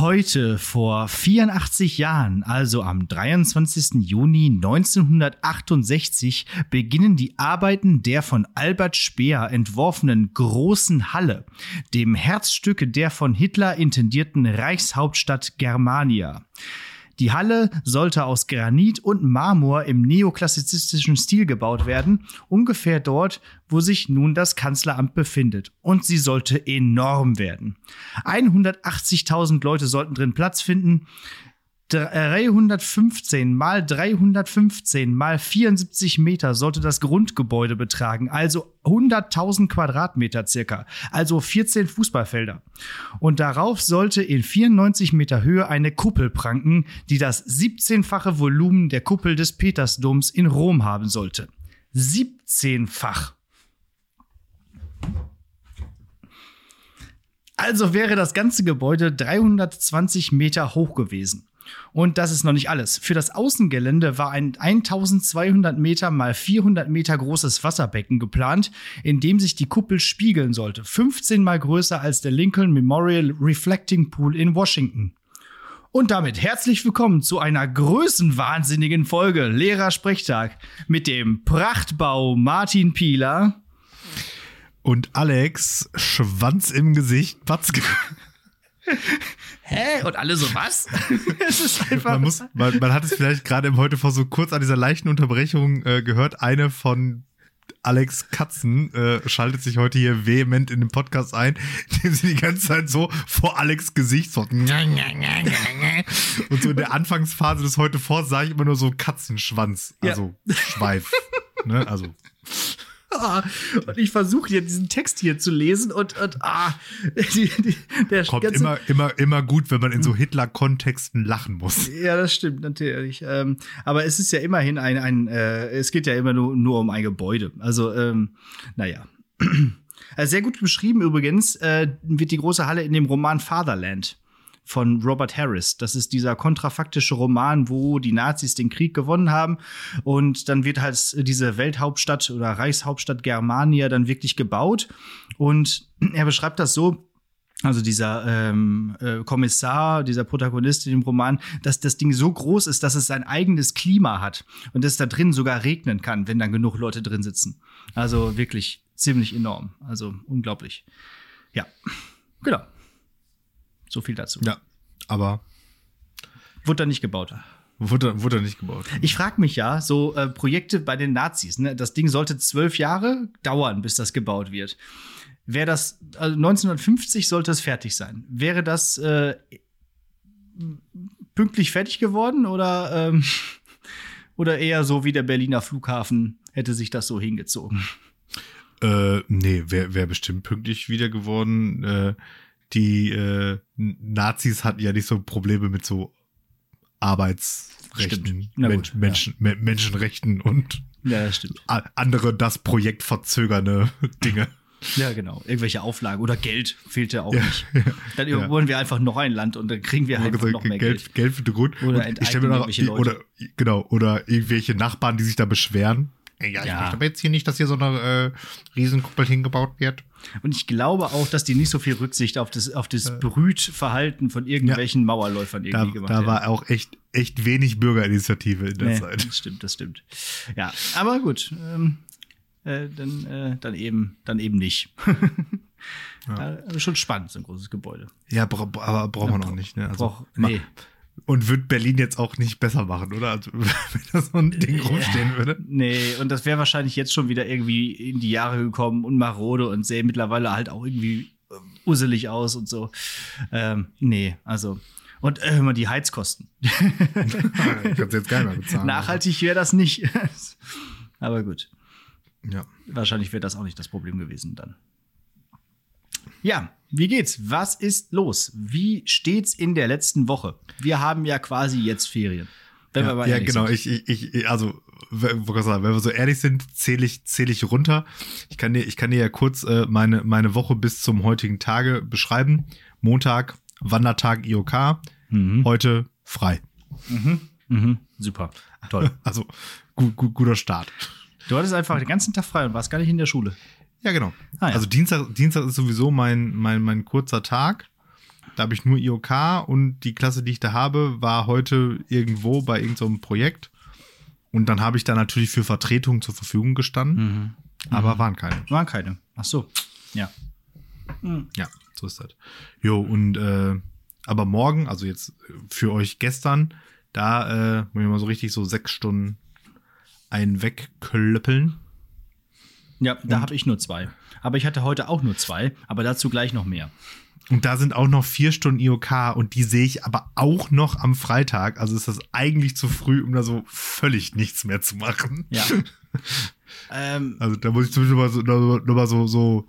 Heute, vor 84 Jahren, also am 23. Juni 1968, beginnen die Arbeiten der von Albert Speer entworfenen Großen Halle, dem Herzstück der von Hitler intendierten Reichshauptstadt Germania. Die Halle sollte aus Granit und Marmor im neoklassizistischen Stil gebaut werden, ungefähr dort, wo sich nun das Kanzleramt befindet. Und sie sollte enorm werden. 180.000 Leute sollten drin Platz finden. 315 mal 315 mal 74 Meter sollte das Grundgebäude betragen, also 100.000 Quadratmeter circa, also 14 Fußballfelder. Und darauf sollte in 94 Meter Höhe eine Kuppel pranken, die das 17-fache Volumen der Kuppel des Petersdoms in Rom haben sollte. 17-fach. Also wäre das ganze Gebäude 320 Meter hoch gewesen. Und das ist noch nicht alles. Für das Außengelände war ein 1200 Meter mal 400 Meter großes Wasserbecken geplant, in dem sich die Kuppel spiegeln sollte. 15 mal größer als der Lincoln Memorial Reflecting Pool in Washington. Und damit herzlich willkommen zu einer größenwahnsinnigen Folge Lehrersprechtag mit dem Prachtbau Martin Pieler und Alex Schwanz im Gesicht Batzke. Hä? Und alle so, was? es ist einfach. Man, muss, man, man hat es vielleicht gerade im Heute vor so kurz an dieser leichten Unterbrechung äh, gehört. Eine von Alex Katzen äh, schaltet sich heute hier vehement in den Podcast ein, indem sie die ganze Zeit so vor Alex Gesicht so und so in der Anfangsphase des heute vor sah ich immer nur so Katzenschwanz, also ja. Schweif, ne, also und ich versuche hier diesen Text hier zu lesen und, und ah, die, die, der kommt immer, immer, immer gut, wenn man in so Hitler-Kontexten lachen muss. Ja, das stimmt natürlich. Ähm, aber es ist ja immerhin ein, ein äh, es geht ja immer nur, nur um ein Gebäude. Also, ähm, naja. Also sehr gut beschrieben übrigens äh, wird die große Halle in dem Roman Fatherland von Robert Harris. Das ist dieser kontrafaktische Roman, wo die Nazis den Krieg gewonnen haben und dann wird halt diese Welthauptstadt oder Reichshauptstadt Germania dann wirklich gebaut und er beschreibt das so, also dieser ähm, äh, Kommissar, dieser Protagonist in dem Roman, dass das Ding so groß ist, dass es sein eigenes Klima hat und es da drin sogar regnen kann, wenn dann genug Leute drin sitzen. Also wirklich ziemlich enorm. Also unglaublich. Ja, genau. So viel dazu. Ja, aber. Wurde da nicht gebaut. Wurde, wurde nicht gebaut. Ich frage mich ja, so äh, Projekte bei den Nazis, ne? das Ding sollte zwölf Jahre dauern, bis das gebaut wird. Wäre das, also 1950 sollte es fertig sein. Wäre das äh, pünktlich fertig geworden oder, ähm, oder eher so wie der Berliner Flughafen hätte sich das so hingezogen? Äh, nee, wäre wär bestimmt pünktlich wieder geworden. Äh, die äh, Nazis hatten ja nicht so Probleme mit so Arbeitsrechten, gut, Menschen, ja. Menschenrechten und ja, andere das Projekt verzögernde Dinge. Ja, genau. Irgendwelche Auflagen oder Geld fehlt ja auch ja, nicht. Dann ja. wollen wir einfach noch ein Land und dann kriegen wir halt noch mehr Geld. Geld, Geld gut. Oder ich mir noch, oder genau oder irgendwelche Nachbarn, die sich da beschweren. Ja, ich ja. möchte aber jetzt hier nicht, dass hier so eine äh, Riesenkuppel hingebaut wird. Und ich glaube auch, dass die nicht so viel Rücksicht auf das, auf das Brütverhalten von irgendwelchen ja, Mauerläufern irgendwie da, gemacht haben. Da war auch echt, echt wenig Bürgerinitiative in der nee, Zeit. Das stimmt, das stimmt. Ja, aber gut. Ähm, äh, dann, äh, dann, eben, dann eben nicht. ja. schon spannend, so ein großes Gebäude. Ja, bra aber braucht man auch nicht. Ne? Also, nee. Und wird Berlin jetzt auch nicht besser machen, oder? Also, wenn da so ein Ding rumstehen würde. Nee, und das wäre wahrscheinlich jetzt schon wieder irgendwie in die Jahre gekommen und marode und sähe mittlerweile halt auch irgendwie äh, usselig aus und so. Ähm, nee, also. Und äh, immer die Heizkosten. ich kann's jetzt nicht bezahlen. Nachhaltig wäre das nicht. Aber gut. Ja. Wahrscheinlich wäre das auch nicht das Problem gewesen dann. Ja, wie geht's? Was ist los? Wie steht's in der letzten Woche? Wir haben ja quasi jetzt Ferien. Wenn ja, wir mal ja genau. Sind. Ich, ich, ich, also, wenn wir so ehrlich sind, zähle ich, zähle ich runter. Ich kann dir, ich kann dir ja kurz äh, meine, meine Woche bis zum heutigen Tage beschreiben. Montag, Wandertag IOK. Mhm. Heute frei. Mhm. Mhm. Super. Toll. Also, gut, gut, guter Start. Du hattest einfach den ganzen Tag frei und warst gar nicht in der Schule. Ja, genau. Ah, ja. Also Dienstag, Dienstag ist sowieso mein, mein, mein kurzer Tag. Da habe ich nur IOK und die Klasse, die ich da habe, war heute irgendwo bei irgendeinem so Projekt. Und dann habe ich da natürlich für Vertretung zur Verfügung gestanden. Mhm. Aber waren keine. Waren keine. Ach so. Ja. Ja, so ist das. Jo, und äh, aber morgen, also jetzt für euch gestern, da äh, muss ich mal so richtig so sechs Stunden einen wegklöppeln. Ja, da habe ich nur zwei. Aber ich hatte heute auch nur zwei, aber dazu gleich noch mehr. Und da sind auch noch vier Stunden IOK und die sehe ich aber auch noch am Freitag. Also ist das eigentlich zu früh, um da so völlig nichts mehr zu machen. Ja. ähm, Also da muss ich zumindest noch mal so, noch mal so, so,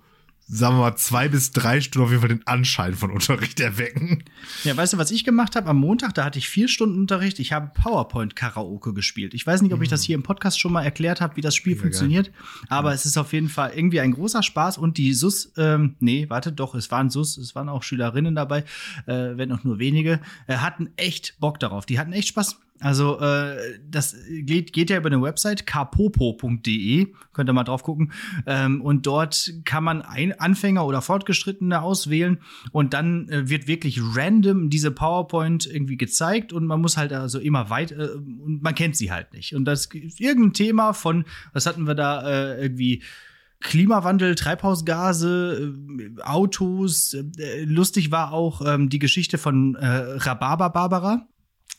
sagen wir mal, zwei bis drei Stunden auf jeden Fall den Anschein von Unterricht erwecken. Ja, weißt du, was ich gemacht habe? Am Montag, da hatte ich vier Stunden Unterricht. Ich habe PowerPoint-Karaoke gespielt. Ich weiß nicht, ob ich das hier im Podcast schon mal erklärt habe, wie das Spiel Sehr funktioniert. Aber es ist auf jeden Fall irgendwie ein großer Spaß. Und die SUS, ähm, nee, warte, doch, es waren SUS, es waren auch Schülerinnen dabei, äh, wenn auch nur wenige, äh, hatten echt Bock darauf. Die hatten echt Spaß. Also, äh, das geht, geht ja über eine Website, kapopo.de, könnt ihr mal drauf gucken. Ähm, und dort kann man ein Anfänger oder Fortgeschrittene auswählen und dann äh, wird wirklich random diese PowerPoint irgendwie gezeigt und man muss halt also immer weit, äh, und man kennt sie halt nicht. Und das ist irgendein Thema von, was hatten wir da äh, irgendwie? Klimawandel, Treibhausgase, äh, Autos. Äh, lustig war auch ähm, die Geschichte von äh, Rhabarber Barbara.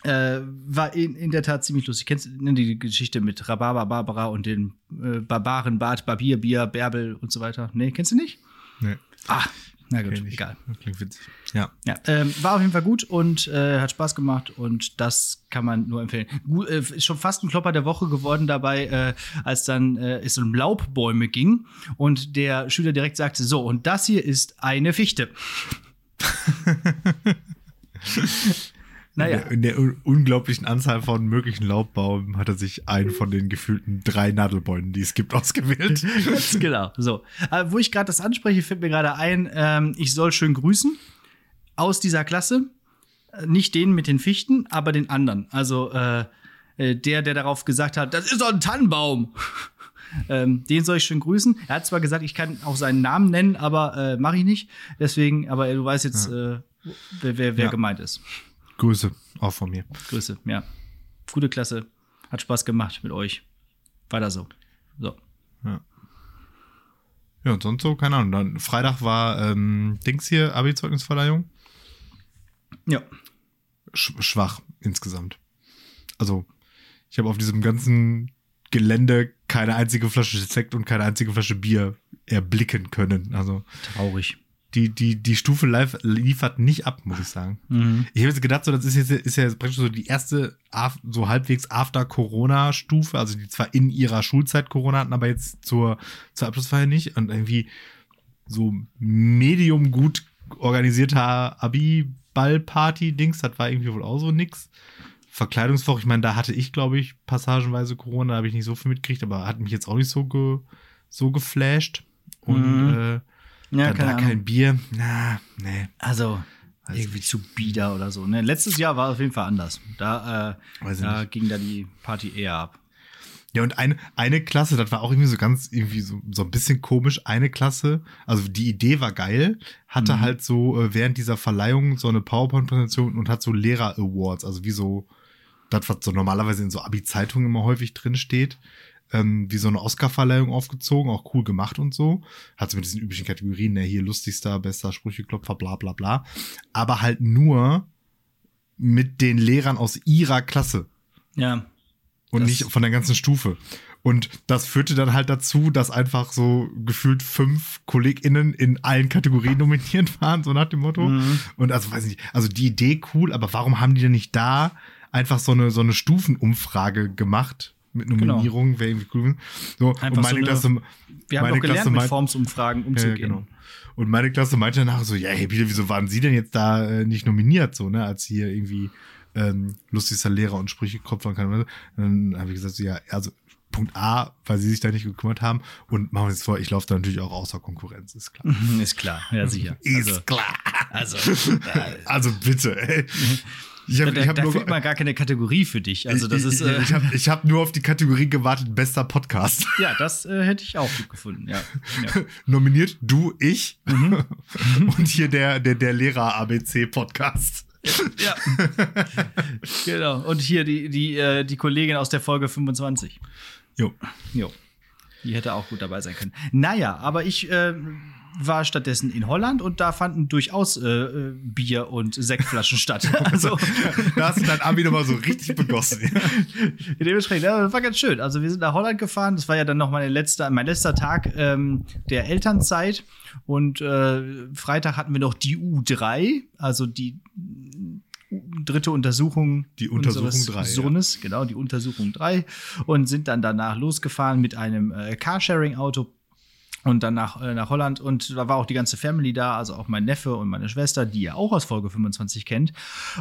Äh, war in, in der Tat ziemlich lustig. Kennst du die Geschichte mit Rhabarber Barbara und den äh, Barbaren, Bart, Barbier, Bier, Bärbel und so weiter? Nee, kennst du nicht? Nee. Ah, na gut, ich. egal. Klingt witzig. Ja. Ja, ähm, war auf jeden Fall gut und äh, hat Spaß gemacht und das kann man nur empfehlen. Gut, äh, ist schon fast ein Klopper der Woche geworden dabei, äh, als dann äh, es um Laubbäume ging und der Schüler direkt sagte: So, und das hier ist eine Fichte. naja. In der, in der unglaublichen Anzahl von möglichen Laubbäumen hat er sich einen von den gefühlten drei Nadelbäumen, die es gibt, ausgewählt. Ganz genau. So. Äh, wo ich gerade das anspreche, fällt mir gerade ein, ähm, ich soll schön grüßen aus dieser Klasse. Äh, Nicht den mit den Fichten, aber den anderen. Also äh, äh, der, der darauf gesagt hat, das ist doch ein Tannenbaum. ähm, den soll ich schön grüßen. Er hat zwar gesagt, ich kann auch seinen Namen nennen, aber äh, mache ich nicht. Deswegen, aber du weißt jetzt, äh, wer, wer, wer Ja. gemeint ist. Grüße, auch von mir. Grüße, ja. Gute Klasse. Hat Spaß gemacht mit euch. Weiter so. So. Ja, und sonst so, keine Ahnung. Dann Freitag war ähm, Dings hier, Abi-Zeugnisverleihung. Ja. Sch schwach insgesamt. Also, ich habe auf diesem ganzen Gelände keine einzige Flasche Sekt und keine einzige Flasche Bier erblicken können. Also, Traurig. Die, die, die Stufe live liefert nicht ab, muss ich sagen. Mhm. Ich habe jetzt gedacht, so, das ist jetzt ist ja praktisch so die erste so halbwegs After-Corona-Stufe, also die zwar in ihrer Schulzeit Corona hatten, aber jetzt zur, zur Abschlussfeier nicht. Und irgendwie so medium gut organisierter Abi-Ball-Party-Dings, das war irgendwie wohl auch so nix. Verkleidungswoche, ich meine, da hatte ich, glaube ich, passagenweise Corona, da habe ich nicht so viel mitgekriegt, aber hat mich jetzt auch nicht so, ge, so geflasht. Und Mhm. äh, Ja, dann da Ahnung. kein Bier, na, nee. Also, Weiß irgendwie zu bieder oder so. Ne? Letztes Jahr war auf jeden Fall anders. Da, äh, da nicht. ging da die Party eher ab. Ja, und eine, eine Klasse, das war auch irgendwie so ganz, irgendwie so, so ein bisschen komisch. Eine Klasse, also die Idee war geil, hatte Mhm. halt so äh, während dieser Verleihung so eine PowerPoint-Präsentation und hat so Lehrer-Awards, also wie so, das, was so normalerweise in so Abi-Zeitungen immer häufig drin steht, ähm, wie so eine Oscar-Verleihung aufgezogen, auch cool gemacht und so. Hat so mit diesen üblichen Kategorien, ne, hier lustigster, bester Sprücheklopfer, bla bla bla. Aber halt nur mit den Lehrern aus ihrer Klasse Ja. und nicht von der ganzen Stufe. Und das führte dann halt dazu, dass einfach so gefühlt fünf KollegInnen in allen Kategorien nominiert waren, so nach dem Motto. Mhm. Und also weiß ich nicht, also die Idee cool, aber warum haben die denn nicht da einfach so eine, so eine Stufenumfrage gemacht mit Nominierungen, wäre irgendwie cool. So, und Genau. Einfach meine so eine- Klasse, Wir haben meine doch gelernt, Klasse mit Formsumfragen ja, umzugehen. genau. Und meine Klasse meinte danach so, ja, hey, bitte, wieso waren Sie denn jetzt da äh, nicht nominiert, so, ne, als hier irgendwie ähm, lustigster Lehrer und Sprüche kopfern kann. Und dann habe ich gesagt, so, ja, also Punkt A, weil sie sich da nicht gekümmert haben und machen wir uns vor, ich laufe da natürlich auch außer Konkurrenz, ist klar. Mhm, Ist klar, ja sicher. Ist Also, klar. also Also bitte, ey. Ich hab, da ich hab da findet man gar keine Kategorie für dich. Also das ist. Äh, ich habe hab nur auf die Kategorie gewartet, bester Podcast. Ja, das äh, hätte ich auch gut gefunden. Ja. ja. Nominiert du, ich mhm. und hier der der der Lehrer ABC Podcast. Ja. genau. Und hier die die äh, die Kollegin aus der Folge 25. Jo. Jo. Die hätte auch gut dabei sein können. Naja, aber ich äh, war stattdessen in Holland und da fanden durchaus äh, äh Bier und Sektflaschen statt. Also, da hast du dein Abi nochmal so richtig begossen. Dementsprechend, ja, das war ganz schön. Also wir sind nach Holland gefahren. Das war ja dann noch meine letzte, mein letzter Tag ähm, der Elternzeit. Und äh, Freitag hatten wir noch die U3, also die dritte Untersuchung die Untersuchung 3 Sohnes, ja. genau, die Untersuchung 3 und sind dann danach losgefahren mit einem äh, Carsharing Auto und dann nach, äh, nach Holland und da war auch die ganze Family da, also auch mein Neffe und meine Schwester, die ihr auch aus Folge 25 kennt.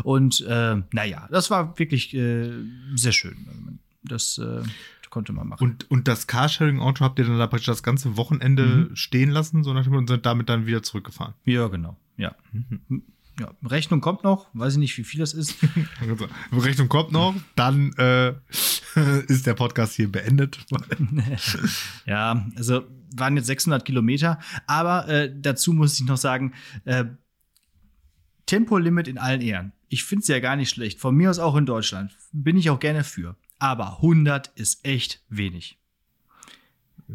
Und äh, naja, das war wirklich äh, sehr schön. Das äh, konnte man machen. Und, und das Carsharing-Auto habt ihr dann da praktisch das ganze Wochenende mhm. stehen lassen, so nach dem und sind damit dann wieder zurückgefahren? Ja, genau. Ja. Mhm. Ja, Rechnung kommt noch, weiß ich nicht, wie viel das ist. Rechnung kommt noch, dann äh, ist der Podcast hier beendet. ja, also waren jetzt 600 Kilometer, aber äh, dazu muss ich noch sagen, äh, Tempolimit in allen Ehren. Ich finde es ja gar nicht schlecht. Von mir aus auch in Deutschland. Bin ich auch gerne für. Aber 100 ist echt wenig.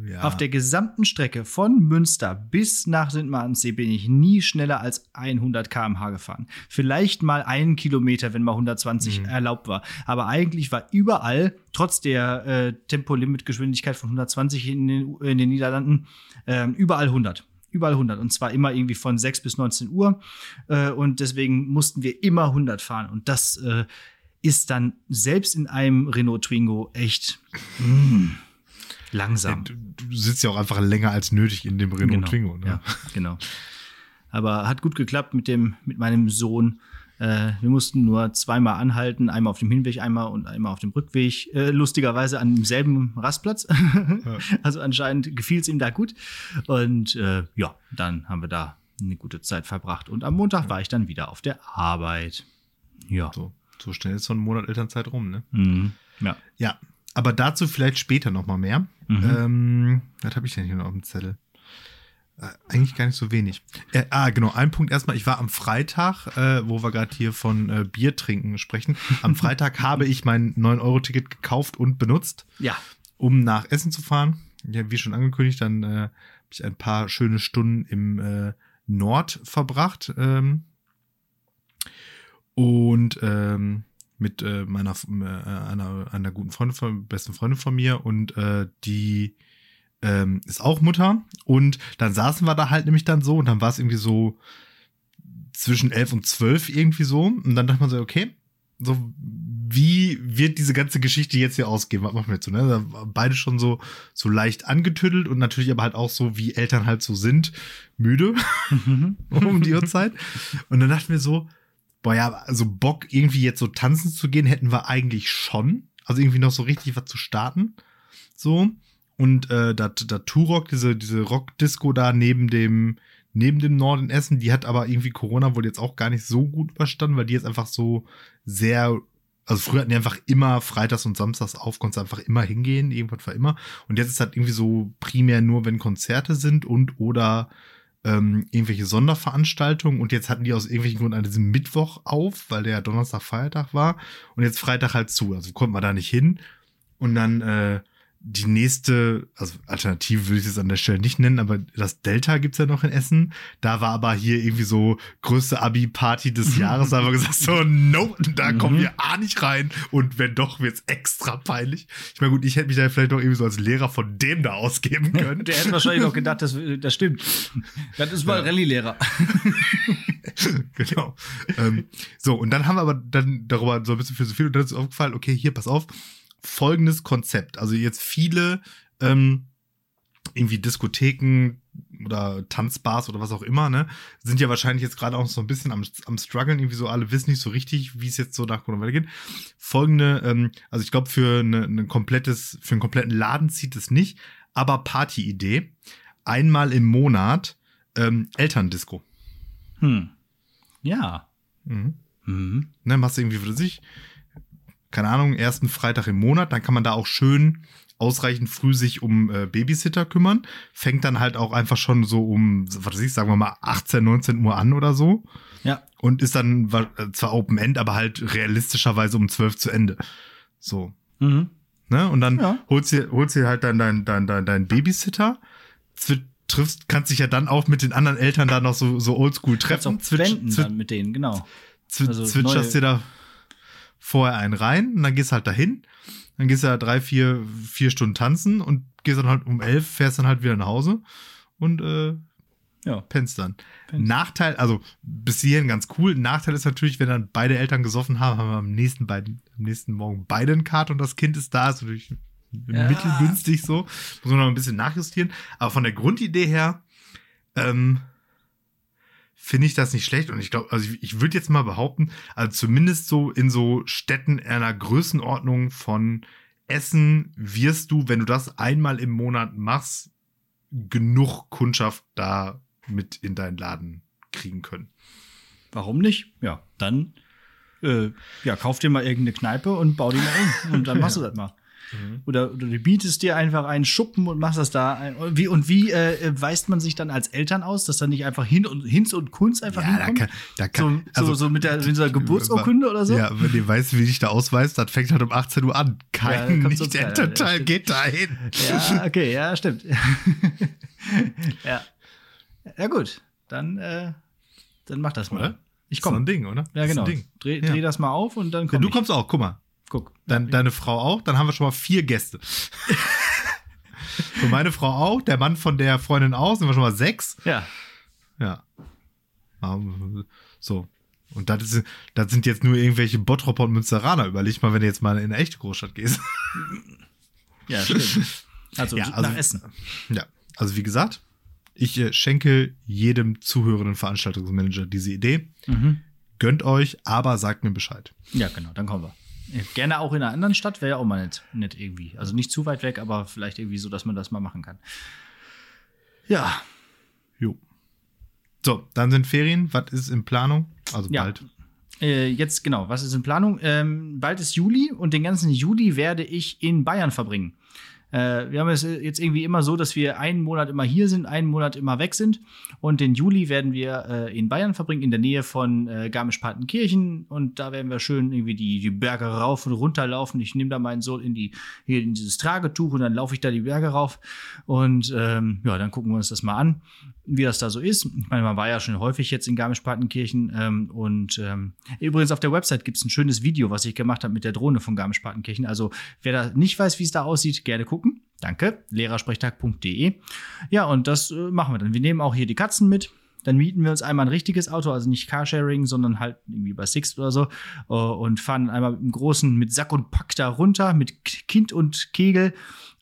Ja. Auf der gesamten Strecke von Münster bis nach St. Martensee bin ich nie schneller als 100 km/h gefahren. Vielleicht mal einen Kilometer, wenn mal 120 mhm. erlaubt war. Aber eigentlich war überall, trotz der äh, Tempolimitgeschwindigkeit von 120 in den, in den Niederlanden, äh, überall 100 überall 100 und zwar immer irgendwie von 6 bis 19 Uhr äh, und deswegen mussten wir immer 100 fahren und das äh, ist dann selbst in einem Renault Twingo echt mm, Langsam. Du, du, sitzt ja auch einfach länger als nötig in dem Renault genau. Twingo. Ne? Ja, genau. Aber hat gut geklappt mit dem, mit meinem Sohn. Äh, wir mussten nur zweimal anhalten, einmal auf dem Hinweg, einmal und einmal auf dem Rückweg. Äh, lustigerweise an demselben Rastplatz. ja. Also anscheinend gefiel es ihm da gut. Und äh, ja, dann haben wir da eine gute Zeit verbracht. Und am Montag ja. war ich dann wieder auf der Arbeit. Ja. So, so schnell ist so ein Monat Elternzeit rum, ne? Mhm. Ja. Ja, aber dazu vielleicht später noch mal mehr. Mhm. Ähm, was habe ich denn hier noch auf dem Zettel? Äh, eigentlich gar nicht so wenig. Äh, ah, genau, ein Punkt erstmal. Ich war am Freitag, äh, wo wir gerade hier von äh, Bier trinken sprechen. Am Freitag habe ich mein 9-Euro-Ticket gekauft und benutzt. Ja. Um nach Essen zu fahren. Ja, wie schon angekündigt, dann äh, habe ich ein paar schöne Stunden im äh, Nord verbracht. Ähm, und ähm, mit äh, meiner äh, einer, einer guten Freundin von, besten Freundin von mir und äh, die ähm, ist auch Mutter und dann saßen wir da halt nämlich dann so und dann war es irgendwie so zwischen elf und zwölf irgendwie so und dann dachte man so, okay, so wie wird diese ganze Geschichte jetzt hier ausgehen? Was machen wir jetzt so? Ne? Beide schon so so leicht angetüttelt und natürlich aber halt auch so, wie Eltern halt so sind, müde um die Uhrzeit. Und dann dachten wir so, boah ja, also Bock irgendwie jetzt so tanzen zu gehen, hätten wir eigentlich schon. Also irgendwie noch so richtig was zu starten. So. Und äh, da, da Turok, diese, diese Rock-Disco da neben dem, neben dem Norden Essen, die hat aber irgendwie Corona wohl jetzt auch gar nicht so gut überstanden, weil die jetzt einfach so sehr, also früher hatten die einfach immer Freitags und Samstags auf, konntest einfach immer hingehen, irgendwas war immer. Und jetzt ist halt irgendwie so primär nur, wenn Konzerte sind und oder ähm, irgendwelche Sonderveranstaltungen und jetzt hatten die aus irgendwelchen Gründen an diesem Mittwoch auf, weil der Donnerstag Feiertag war und jetzt Freitag halt zu. Also konnten wir da nicht hin. Und dann äh, die nächste, also Alternative würde ich es an der Stelle nicht nennen, aber das Delta gibt's ja noch in Essen. Da war aber hier irgendwie so größte Abi-Party des Jahres. Da haben wir gesagt, so, no, da kommen mhm. wir A nicht rein. Und wenn doch, wird's extra peinlich. Ich meine, gut, ich hätte mich da vielleicht noch irgendwie so als Lehrer von dem da ausgeben können. Der hätte wahrscheinlich noch gedacht, das, das stimmt. Das ist mal ja. Rallye-Lehrer. genau. Ähm, so, und dann haben wir aber dann darüber so ein bisschen philosophiert und dann ist aufgefallen, okay, hier, pass auf folgendes Konzept. Also jetzt viele ähm, irgendwie Diskotheken oder Tanzbars oder was auch immer, ne, sind ja wahrscheinlich jetzt gerade auch so ein bisschen am, am struggeln, irgendwie so alle wissen nicht so richtig, wie es jetzt so nach Corona weitergeht. Folgende, ähm, also ich glaube für eine, eine komplettes, für einen kompletten Laden zieht es nicht, aber Partyidee. Einmal im Monat ähm, Elterndisco. Hm. Ja. Mhm. Mhm. Ne, machst du irgendwie für sich, keine Ahnung, ersten Freitag im Monat, dann kann man da auch schön ausreichend früh sich um äh, Babysitter kümmern. Fängt dann halt auch einfach schon so um, was weiß ich, sagen wir mal 18, 19 Uhr an oder so. Ja. Und ist dann äh, zwar Open End, aber halt realistischerweise um 12 zu Ende. So. Mhm. Ne? Und dann ja. holst du holst dir halt dann dein, dein, dein, dein Babysitter, triffst, kannst dich ja dann auch mit den anderen Eltern da noch so, so oldschool treffen. Zwitsch, dann mit denen, genau. Also zwitscherst dir da vorher einen rein und dann gehst halt dahin. Dann gehst du ja drei, vier, vier Stunden tanzen und gehst dann halt um elf, fährst dann halt wieder nach Hause und äh, ja. pennst dann. Pennst. Nachteil, also bis hierhin ganz cool. Nachteil ist natürlich, wenn dann beide Eltern gesoffen haben, haben wir am nächsten, beiden, am nächsten Morgen beide einen Kart und das Kind ist da. Ist natürlich ja. mittelgünstig so. Muss man noch ein bisschen nachjustieren. Aber von der Grundidee her, ähm, finde ich das nicht schlecht. Und ich glaube, also ich, ich würde jetzt mal behaupten, also zumindest so in so Städten einer Größenordnung von Essen wirst du, wenn du das einmal im Monat machst, genug Kundschaft da mit in deinen Laden kriegen können. Warum nicht? Ja, dann äh, ja, kauf dir mal irgendeine Kneipe und bau die mal um. Und dann machst du das mal. Mhm. Oder, oder du bietest dir einfach einen Schuppen und machst das da. Ein, wie, und wie äh, weist man sich dann als Eltern aus, dass da nicht einfach hin und Hinz und Kunst einfach ja, hinkommt? Da kann, da kann, so, also, so, mit, der, mit dieser Geburtsurkunde oder so? Ja, wenn ihr weißt, wie dich da ausweist, dann fängt halt um 18 Uhr an. Kein ja, nicht der total geht da hin. Ja, okay, ja, stimmt. ja. Ja, gut. Dann, äh, dann mach das mal. Oder? Ich komme. So ein Ding, oder? Ja, genau. Dreh, dreh ja. das mal auf und dann komm ja, Du kommst auch, guck mal. Guck. Dein, deine Frau auch, dann haben wir schon mal vier Gäste. Für meine Frau auch, der Mann von der Freundin auch, sind wir schon mal sechs. Ja. Ja. So. Und das, ist, das sind jetzt nur irgendwelche Bottropper und Münsteraner. Überleg mal, wenn du jetzt mal in eine echte Großstadt gehst. Ja, stimmt. Also, ja, also nach Essen. Ja, also wie gesagt, ich äh, schenke jedem zuhörenden Veranstaltungsmanager diese Idee. Mhm. Gönnt euch, aber sagt mir Bescheid. Ja, genau, dann kommen wir. Gerne auch in einer anderen Stadt wäre ja auch mal nett, nett irgendwie. Also nicht zu weit weg, aber vielleicht irgendwie so, dass man das mal machen kann. Ja. Jo. So, dann sind Ferien. Was ist in Planung? Also ja. bald. Äh, jetzt genau, was ist in Planung? Ähm, bald ist Juli und den ganzen Juli werde ich in Bayern verbringen. Äh, wir haben es jetzt irgendwie immer so, dass wir einen Monat immer hier sind, einen Monat immer weg sind. Und den Juli werden wir äh, in Bayern verbringen, in der Nähe von äh, Garmisch-Partenkirchen. Und da werden wir schön irgendwie die, die Berge rauf und runter laufen. Ich nehme da meinen Sohn in, die, hier in dieses Tragetuch und dann laufe ich da die Berge rauf. Und ähm, ja, dann gucken wir uns das mal an wie das da so ist. Ich meine, man war ja schon häufig jetzt in Garmisch-Partenkirchen ähm, und ähm, übrigens auf der Website gibt es ein schönes Video, was ich gemacht habe mit der Drohne von Garmisch-Partenkirchen. Also wer da nicht weiß, wie es da aussieht, gerne gucken. Danke, lehrersprechtag.de. Ja, und das äh, machen wir dann. Wir nehmen auch hier die Katzen mit. Dann mieten wir uns einmal ein richtiges Auto, also nicht Carsharing, sondern halt irgendwie bei Sixt oder so äh, und fahren einmal mit einem großen, mit Sack und Pack da runter, mit Kind und Kegel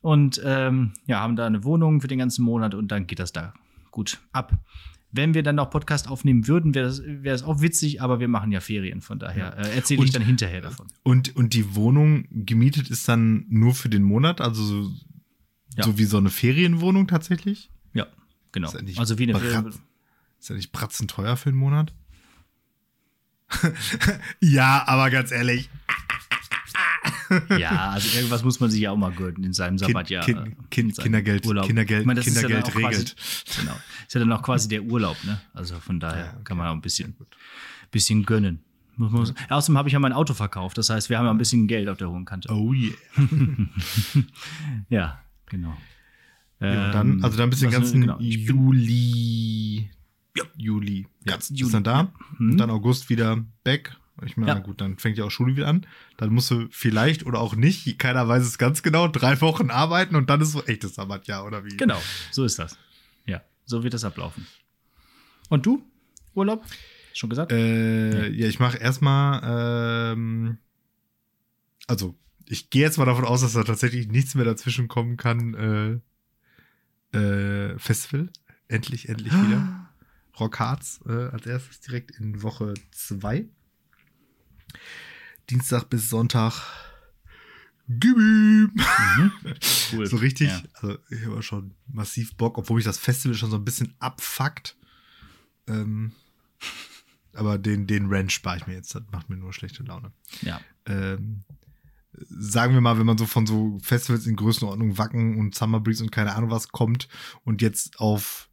und ähm, ja, haben da eine Wohnung für den ganzen Monat und dann geht das da gut ab. Wenn wir dann noch Podcast aufnehmen würden, wäre das, wär das auch witzig, aber wir machen ja Ferien, von daher äh, erzähle ich dann hinterher davon. Und, und die Wohnung gemietet ist dann nur für den Monat, also so, ja. so wie so eine Ferienwohnung tatsächlich? Ja, genau. Also wie eine Bratz, Ist ja nicht bratzenteuer für den Monat? ja, aber ganz ehrlich, ja, also irgendwas muss man sich ja auch mal gönnen in seinem Sabbatjahr. Kind, kind, äh, kind, Kindergeld, Urlaub. Kindergeld, meine, Kindergeld ja regelt. Quasi, genau. Ist ja dann auch quasi der Urlaub, ne? Also von daher ja, okay. kann man auch ein bisschen, bisschen gönnen. Muss, ja. Außerdem habe ich ja mein Auto verkauft. Das heißt, wir haben ja ein bisschen Geld auf der hohen Kante. Oh yeah. ja, genau. Ja, dann, also dann bist du den ganzen genau, Juli. Ja. Juli. Ja, ganzen Juli. Ist dann da. Mhm. Und dann August wieder back. Ich meine, ja. gut, dann fängt ja auch Schule wieder an. Dann musst du vielleicht oder auch nicht, keiner weiß es ganz genau, drei Wochen arbeiten und dann ist so echtes Sabbatjahr, oder wie? Genau, so ist das. Ja, so wird das ablaufen. Und du? Urlaub? Schon gesagt? Äh, ja. ja. ich mache erstmal, ähm, also ich gehe jetzt mal davon aus, dass da tatsächlich nichts mehr dazwischen kommen kann. Äh, äh, Festival, endlich, endlich wieder. Rock Hearts äh, als erstes direkt in Woche zwei. Dienstag bis Sonntag. Gib ihm! Mhm. Cool. so richtig. Ja. Also ich habe schon massiv Bock, obwohl mich das Festival schon so ein bisschen abfuckt. Ähm, aber den, den Ranch spare ich mir jetzt. Das macht mir nur schlechte Laune. Ja. Ähm, sagen wir mal, wenn man so von so Festivals in Größenordnung Wacken und Summer Breeze und keine Ahnung was kommt und jetzt auf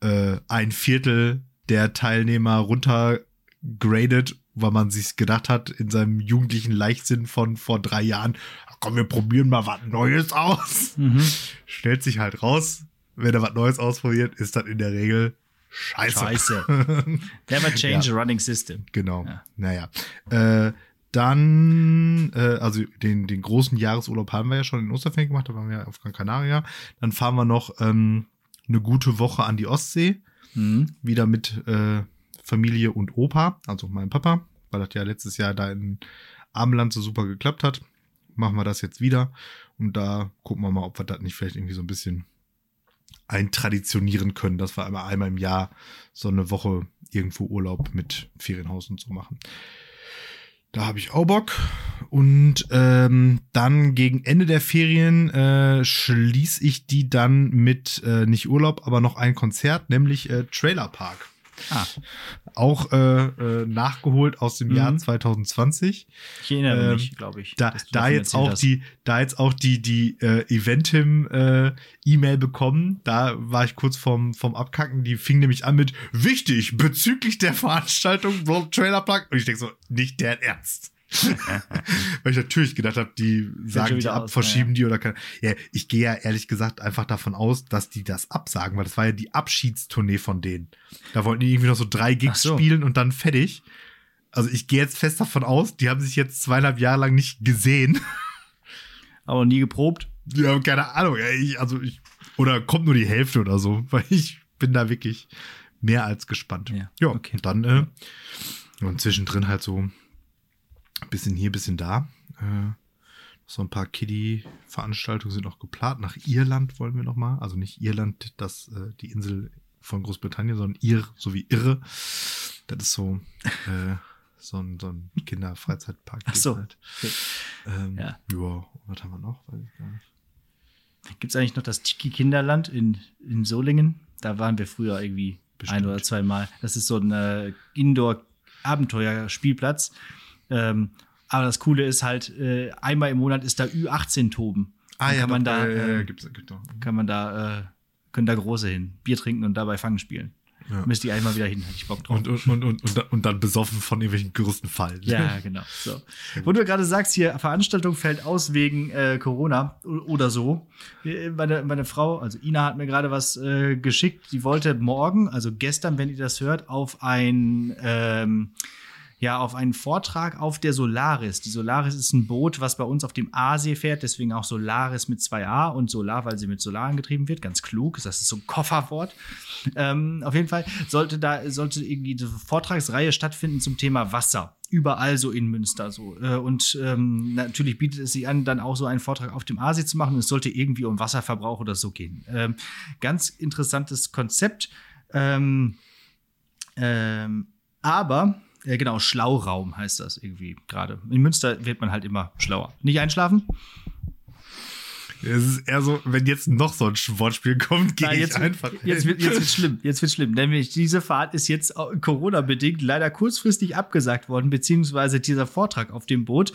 äh, ein Viertel der Teilnehmer runtergradet, weil man sich gedacht hat, in seinem jugendlichen Leichtsinn von vor drei Jahren, komm, wir probieren mal was Neues aus. Mhm. Stellt sich halt raus, wenn er was Neues ausprobiert, ist das in der Regel scheiße. Scheiße. Never change a running system. Genau. Ja. Naja. Äh, dann, äh, also den, den großen Jahresurlaub haben wir ja schon in Osterferien gemacht, da waren wir auf Gran Canaria. Dann fahren wir noch ähm, eine gute Woche an die Ostsee, Mhm. wieder mit äh, Familie und Opa, also meinem Papa, weil das ja letztes Jahr da in Armland so super geklappt hat. Machen wir das jetzt wieder und da gucken wir mal, ob wir das nicht vielleicht irgendwie so ein bisschen eintraditionieren können, dass wir einmal, einmal im Jahr so eine Woche irgendwo Urlaub mit Ferienhaus und so machen. Da habe ich auch Bock. Und ähm, dann gegen Ende der Ferien äh, schließe ich die dann mit äh, nicht Urlaub, aber noch ein Konzert, nämlich äh, Trailer Park. Ah, Auch äh, äh, nachgeholt aus dem Mhm. Jahr 2020. ich erinnere Ähm, mich, glaube ich. Da, da jetzt auch hast. die, da jetzt auch die, die äh, Eventim äh, E-Mail bekommen. Da war ich kurz vorm, vorm Abkacken. Die fing nämlich an mit wichtig bezüglich der Veranstaltung World Trailer Park. Und ich denke so, nicht der Ernst. Weil ich natürlich gedacht habe, die sagen die ab, aus, verschieben die oder kann. Ja, ich gehe ja ehrlich gesagt einfach davon aus, dass die das absagen, weil das war ja die Abschiedstournee von denen. Da wollten die irgendwie noch so drei Gigs so. spielen und dann fertig. Also ich gehe jetzt fest davon aus, die haben sich jetzt zweieinhalb Jahre lang nicht gesehen. Aber nie geprobt. Die haben keine Ahnung. Ich, also ich, oder kommt nur die Hälfte oder so, weil ich bin da wirklich mehr als gespannt. Ja, ja okay. und dann äh, und zwischendrin halt so bisschen hier, bisschen da. Äh, so ein paar Kiddie-Veranstaltungen sind noch geplant. Nach Irland wollen wir noch mal. Also nicht Irland, das äh, die Insel von Großbritannien, sondern Ir, so wie Irre. Das ist so äh, so ein, so ein Kinderfreizeitpark. Ach so. Halt. Okay. Ähm, Ja. ja. Was haben wir noch? Weiß ich gar nicht. Gibt es eigentlich noch das Tiki-Kinderland in, in Solingen? Da waren wir früher irgendwie Bestimmt. ein oder zweimal. Das ist so ein äh, Indoor-Abenteuer-Spielplatz. Ähm, aber das Coole ist halt, äh, einmal im Monat ist da Ü18-Toben. Dann kann man doch, da, äh, äh, gibt's, gibt's doch. kann man da, äh, können da Große hin. Bier trinken und dabei Fangen spielen. Ja. Müsste ich eigentlich mal wieder hin, hätte ich Bock drauf. Und, und, und, und, und, dann- besoffen von irgendwelchen Gerüsten fallen. Ja, genau. So. Wo du gerade sagst, hier, Veranstaltung fällt aus wegen äh, Corona oder so. Äh, Meine, meine Frau, also Ina, hat mir gerade was äh, geschickt. Sie wollte morgen, also gestern, wenn ihr das hört, auf ein ähm, ja, auf einen Vortrag auf der Solaris. Die Solaris ist ein Boot, was bei uns auf dem Aasee fährt, deswegen auch Solaris mit zwei A und Solar, weil sie mit Solar angetrieben wird. Ganz klug, das ist so ein Kofferwort. Ähm, auf jeden Fall sollte da sollte irgendwie eine Vortragsreihe stattfinden zum Thema Wasser. Überall so in Münster so. Äh, Und ähm, natürlich bietet es sich an, dann auch so einen Vortrag auf dem Aasee zu machen. Es sollte irgendwie um Wasserverbrauch oder so gehen. Ähm, ganz interessantes Konzept. Ähm, ähm, aber, äh, genau, Schlauraum heißt das irgendwie gerade. In Münster wird man halt immer schlauer. Nicht einschlafen? Es ist eher so, wenn jetzt noch so ein Wortspiel kommt, gehe ich jetzt, einfach. jetzt, wird, jetzt wird schlimm. Jetzt wird schlimm. Nämlich diese Fahrt ist jetzt auch Corona-bedingt leider kurzfristig abgesagt worden, beziehungsweise dieser Vortrag auf dem Boot.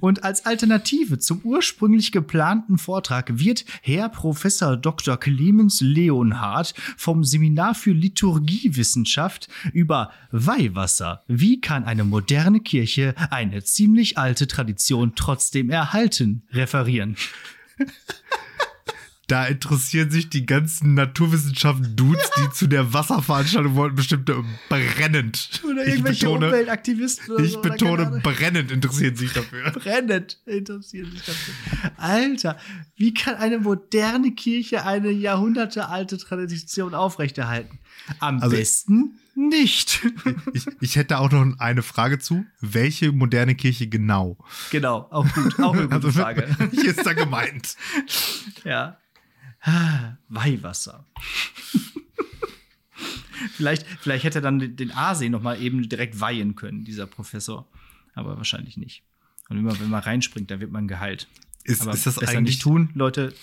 Und als Alternative zum ursprünglich geplanten Vortrag wird Herr Professor Dr. Clemens Leonhardt vom Seminar für Liturgiewissenschaft über Weihwasser. Wie kann eine moderne Kirche eine ziemlich alte Tradition trotzdem erhalten? referieren. Da interessieren sich die ganzen Naturwissenschaften-Dudes, die zu der Wasserveranstaltung wollten, bestimmt brennend. Oder Ich irgendwelche betone- Umweltaktivisten oder Ich so, oder betone, Ahnung. brennend interessieren sich dafür. brennend interessieren sich dafür. Alter, wie kann eine moderne Kirche eine jahrhundertealte Tradition aufrechterhalten? Am Also- besten nicht. Ich, ich hätte auch noch eine Frage zu. Welche moderne Kirche genau? genau, auch gut, auch eine gute Also, Frage. Welche ist da gemeint? Ja. Ah, Weihwasser. vielleicht, vielleicht hätte er dann den- Aasee noch mal eben direkt weihen können, dieser Professor. Aber wahrscheinlich nicht. Und wenn man, wenn man reinspringt, dann wird man geheilt. Ist, Aber ist, das besser eigentlich, nicht tun, Leute,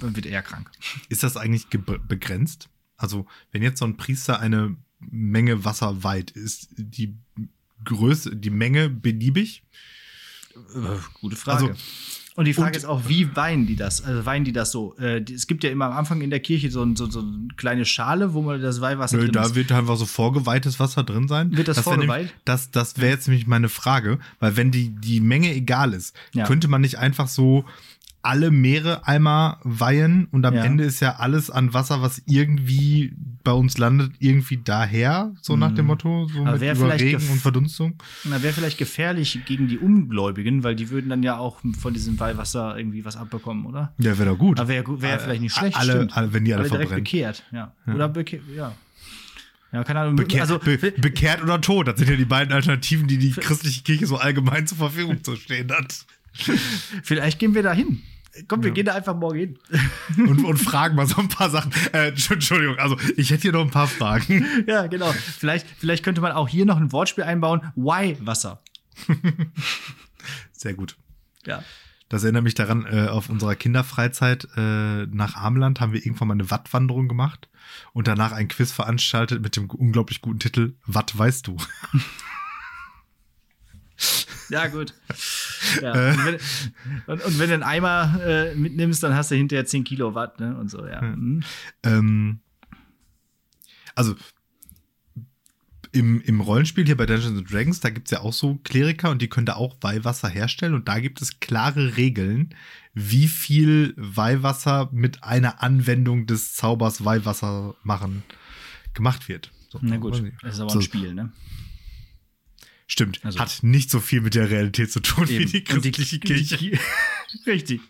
man wird eher krank. ist das eigentlich ge- begrenzt? Also, wenn jetzt so ein Priester eine Menge Wasser weit? Ist die Größe, die Menge beliebig? Äh, gute Frage. Also, und die Frage und, ist auch, wie weinen die das? Also weinen die das so? Äh, es gibt ja immer am Anfang in der Kirche so, so, so eine kleine Schale, wo man das Weihwasser Nö, drin da ist. wird einfach so vorgeweihtes Wasser drin sein. Wird das, das vorgeweiht? Nämlich, das das wäre jetzt nämlich meine Frage, weil wenn die, die Menge egal ist, ja. könnte man nicht einfach so alle Meere einmal weihen und am ja. Ende ist ja alles an Wasser, was irgendwie bei uns landet, irgendwie daher, so nach dem mhm. Motto, so Aber mit über Regen und Verdunstung. Na, wäre vielleicht gefährlich gegen die Ungläubigen, weil die würden dann ja auch von diesem Weihwasser irgendwie was abbekommen, oder? Ja, wäre doch gut. Aber wäre wär vielleicht nicht schlecht, alle, alle, wenn die alle, alle direkt verbrennen. bekehrt, ja. ja. Oder bekehrt, ja. Ja, keine Ahnung. Bekehr, also, be bekehrt oder tot, das sind ja die beiden Alternativen, die die christliche Kirche so allgemein zur Verfügung zu stehen hat. Vielleicht gehen wir da hin. Komm, wir ja. gehen da einfach morgen hin. Und, und fragen mal so ein paar Sachen. Äh, Entschuldigung, also ich hätte hier noch ein paar Fragen. Ja, genau. Vielleicht, vielleicht könnte man auch hier noch ein Wortspiel einbauen. Why Wasser? Sehr gut. Ja. Das erinnert mich daran, äh, auf unserer Kinderfreizeit äh, nach Ameland haben wir irgendwann mal eine Wattwanderung gemacht und danach ein Quiz veranstaltet mit dem unglaublich guten Titel Watt weißt du? Ja, gut. Ja. Und, wenn, und, und, wenn du einen Eimer äh, mitnimmst, dann hast du hinterher 10 Kilowatt, ne? Und so, ja. Mhm. Ähm, also im, im Rollenspiel hier bei Dungeons Dragons, da gibt es ja auch so Kleriker und die können da auch Weihwasser herstellen und da gibt es klare Regeln, wie viel Weihwasser mit einer Anwendung des Zaubers Weihwasser machen gemacht wird. So, Na gut, das ist aber so, ein Spiel, ne? Stimmt. Also, hat nicht so viel mit der Realität zu tun eben. wie die christliche die, Kirche. Die, richtig.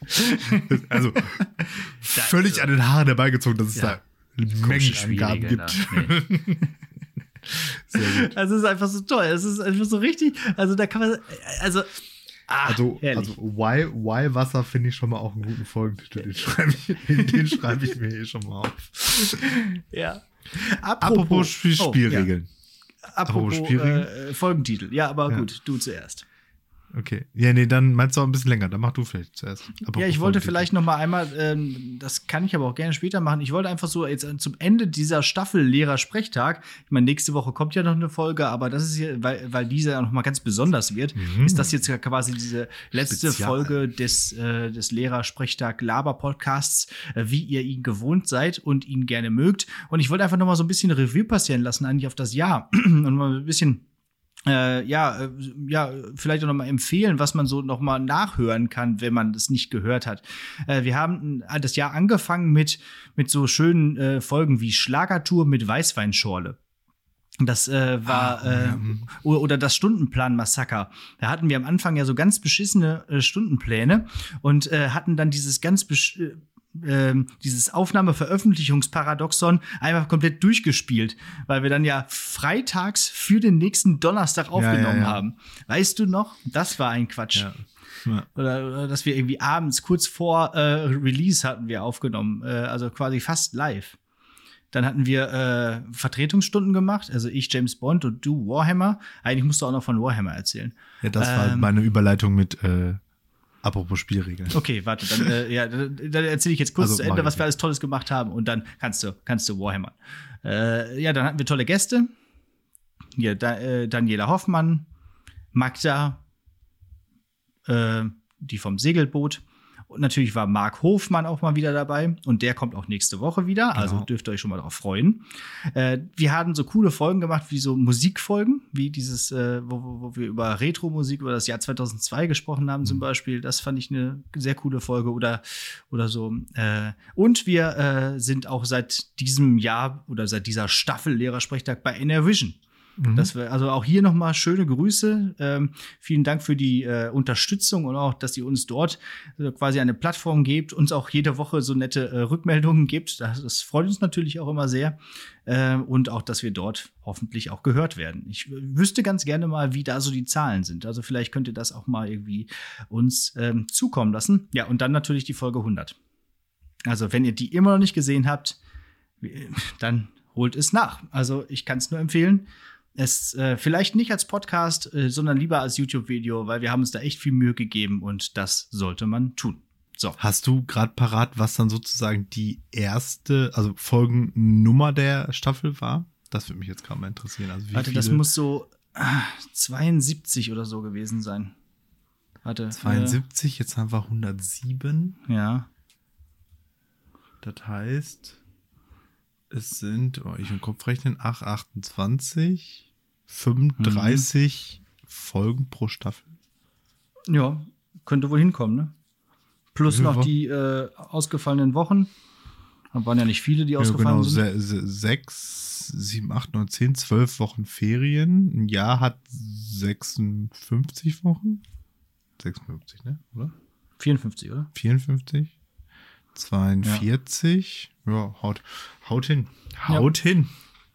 Also völlig also, an den Haaren herbeigezogen, dass es ja, da Mengenangaben gibt. Nee. Sehr gut. Also es ist einfach so toll. Es ist einfach so richtig. Also da kann man. Also. Ah, also, also why, why Wasser finde ich schon mal auch einen guten Folgentitel. Den schreibe ich, schreib ich mir hier schon mal auf. Ja. Apropos, Apropos Spielregeln. Oh, ja. Apropos, Apropos äh, Folgentitel. Ja, aber ja. gut, du zuerst. Okay. Ja, nee, dann meinst du auch ein bisschen länger. Dann mach du vielleicht zuerst. Aber ja, ich wollte vielleicht noch mal einmal, ähm, das kann ich aber auch gerne später machen. Ich wollte einfach so jetzt zum Ende dieser Staffel Lehrer-Sprechtag, ich meine, nächste Woche kommt ja noch eine Folge, aber das ist hier, weil, weil diese ja noch mal ganz besonders wird, mhm. ist das jetzt quasi diese letzte Spezial. Folge des, äh, des Lehrer-Sprechtag-Laber-Podcasts, äh, wie ihr ihn gewohnt seid und ihn gerne mögt. Und ich wollte einfach noch mal so ein bisschen Revue passieren lassen, eigentlich auf das Jahr und mal ein bisschen äh, ja, äh, ja, vielleicht auch noch mal empfehlen, was man so noch mal nachhören kann, wenn man das nicht gehört hat. Äh, wir haben das Jahr angefangen mit, mit so schönen äh, Folgen wie Schlagertour mit Weißweinschorle. Das äh, war ah, äh, oder, oder das Stundenplan-Massaker. Da hatten wir am Anfang ja so ganz beschissene äh, Stundenpläne und äh, hatten dann dieses ganz besch äh, ähm, dieses Aufnahme-Veröffentlichungsparadoxon einfach komplett durchgespielt, weil wir dann ja freitags für den nächsten Donnerstag aufgenommen ja, ja, ja. haben. Weißt du noch? Das war ein Quatsch. Oder, oder, dass wir irgendwie abends kurz vor äh, Release hatten wir aufgenommen, äh, also quasi fast live. Dann hatten wir äh, Vertretungsstunden gemacht, also ich James Bond und du Warhammer. Eigentlich musst du auch noch von Warhammer erzählen. Ja, das war ähm, meine Überleitung mit äh, Apropos Spielregeln. Okay, warte, dann, äh, ja, dann, erzähle ich jetzt kurz also, zu Ende, was wir alles Tolles gemacht haben und dann kannst du, kannst du Warhammer. Äh, ja, dann hatten wir tolle Gäste. Hier, da, äh, Daniela Hoffmann, Magda, äh, die vom Segelboot, und natürlich war Marc Hofmann auch mal wieder dabei und der kommt auch nächste Woche wieder. Also genau. dürft ihr euch schon mal darauf freuen. Äh, wir hatten so coole Folgen gemacht, wie so Musikfolgen, wie dieses, äh, wo, wo, wir über Retro-Musik, über das Jahr 2002 gesprochen haben mhm. zum Beispiel. Das fand ich eine sehr coole Folge oder, oder so. Äh, und wir äh, sind auch seit diesem Jahr oder seit dieser Staffel Lehrersprechtag bei Enervision. Mhm. Das wir, also auch hier nochmal schöne Grüße. Ähm, vielen Dank für die äh, Unterstützung und auch, dass ihr uns dort äh, quasi eine Plattform gebt, uns auch jede Woche so nette äh, Rückmeldungen gibt. Das, das, freut uns natürlich auch immer sehr. Äh, und auch, dass wir dort hoffentlich auch gehört werden. Ich wüsste ganz gerne mal, wie da so die Zahlen sind. Also vielleicht könnt ihr das auch mal irgendwie uns ähm, zukommen lassen. Ja, und dann natürlich die Folge 100. Also wenn ihr die immer noch nicht gesehen habt, dann holt es nach. Also ich kann es nur empfehlen es äh, vielleicht nicht als Podcast, äh, sondern lieber als YouTube-Video, weil wir haben uns da echt viel Mühe gegeben und das sollte man tun. So. Hast du gerade parat, was dann sozusagen die erste, also Folgennummer der Staffel war? Das würde mich jetzt gerade mal interessieren. Also wie Warte, viele? das muss so ah, 72 oder so gewesen sein. Warte. 72, jetzt haben wir 107. Äh, ja. Das heißt, es sind, oh, ich im Kopf rechnen, 8, 28, 35 Folgen pro Staffel. Ja, könnte wohl hinkommen, ne? Plus Ja. noch die äh, ausgefallenen Wochen. Da waren ja nicht viele, die Ja, ausgefallen genau, sind. se- se- sechs, sieben, acht, neun, zehn, zwölf Wochen Ferien. Ein Jahr hat 56 Wochen. 56, ne? Oder? 54, oder? 54? 42? Ja, haut, haut hin. Haut hin.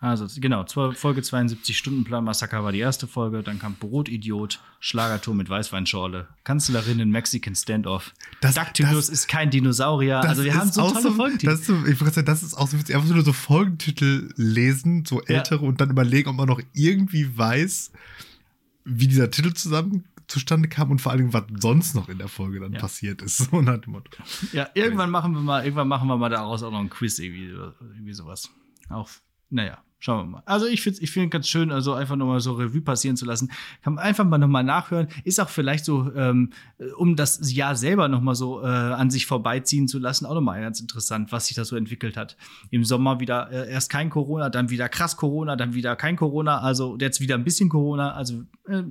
Also, genau, Folge 72 Stundenplan Massaker war die erste Folge, dann kam Brotidiot, Schlagertour mit Weißweinschorle, Kanzlerinnen Mexican Standoff. Das- Dactylus ist kein Dinosaurier. also, wir haben so tolle Folgentitel. Das so- ich wollte sagen, das ist auch so witzig. Einfach nur so Folgentitel lesen, so Ja. ältere und dann überlegen, ob man noch irgendwie weiß, wie dieser Titel zusammen zustande kam und vor allem, was sonst noch in der Folge dann Ja. passiert ist. So nach dem Motto. Ja, irgendwann machen wir mal, irgendwann machen wir mal daraus auch noch ein Quiz, irgendwie, irgendwie sowas. Auch, naja, schauen wir mal. Also ich finde ich finde ganz schön, also einfach nochmal so Revue passieren zu lassen. Kann man einfach mal nochmal nachhören. Ist auch vielleicht so, ähm, um das Jahr selber nochmal so äh, an sich vorbeiziehen zu lassen, auch nochmal ganz interessant, was sich da so entwickelt hat. Im Sommer wieder äh, erst kein Corona, dann wieder krass Corona, dann wieder kein Corona, also jetzt wieder ein bisschen Corona, also äh,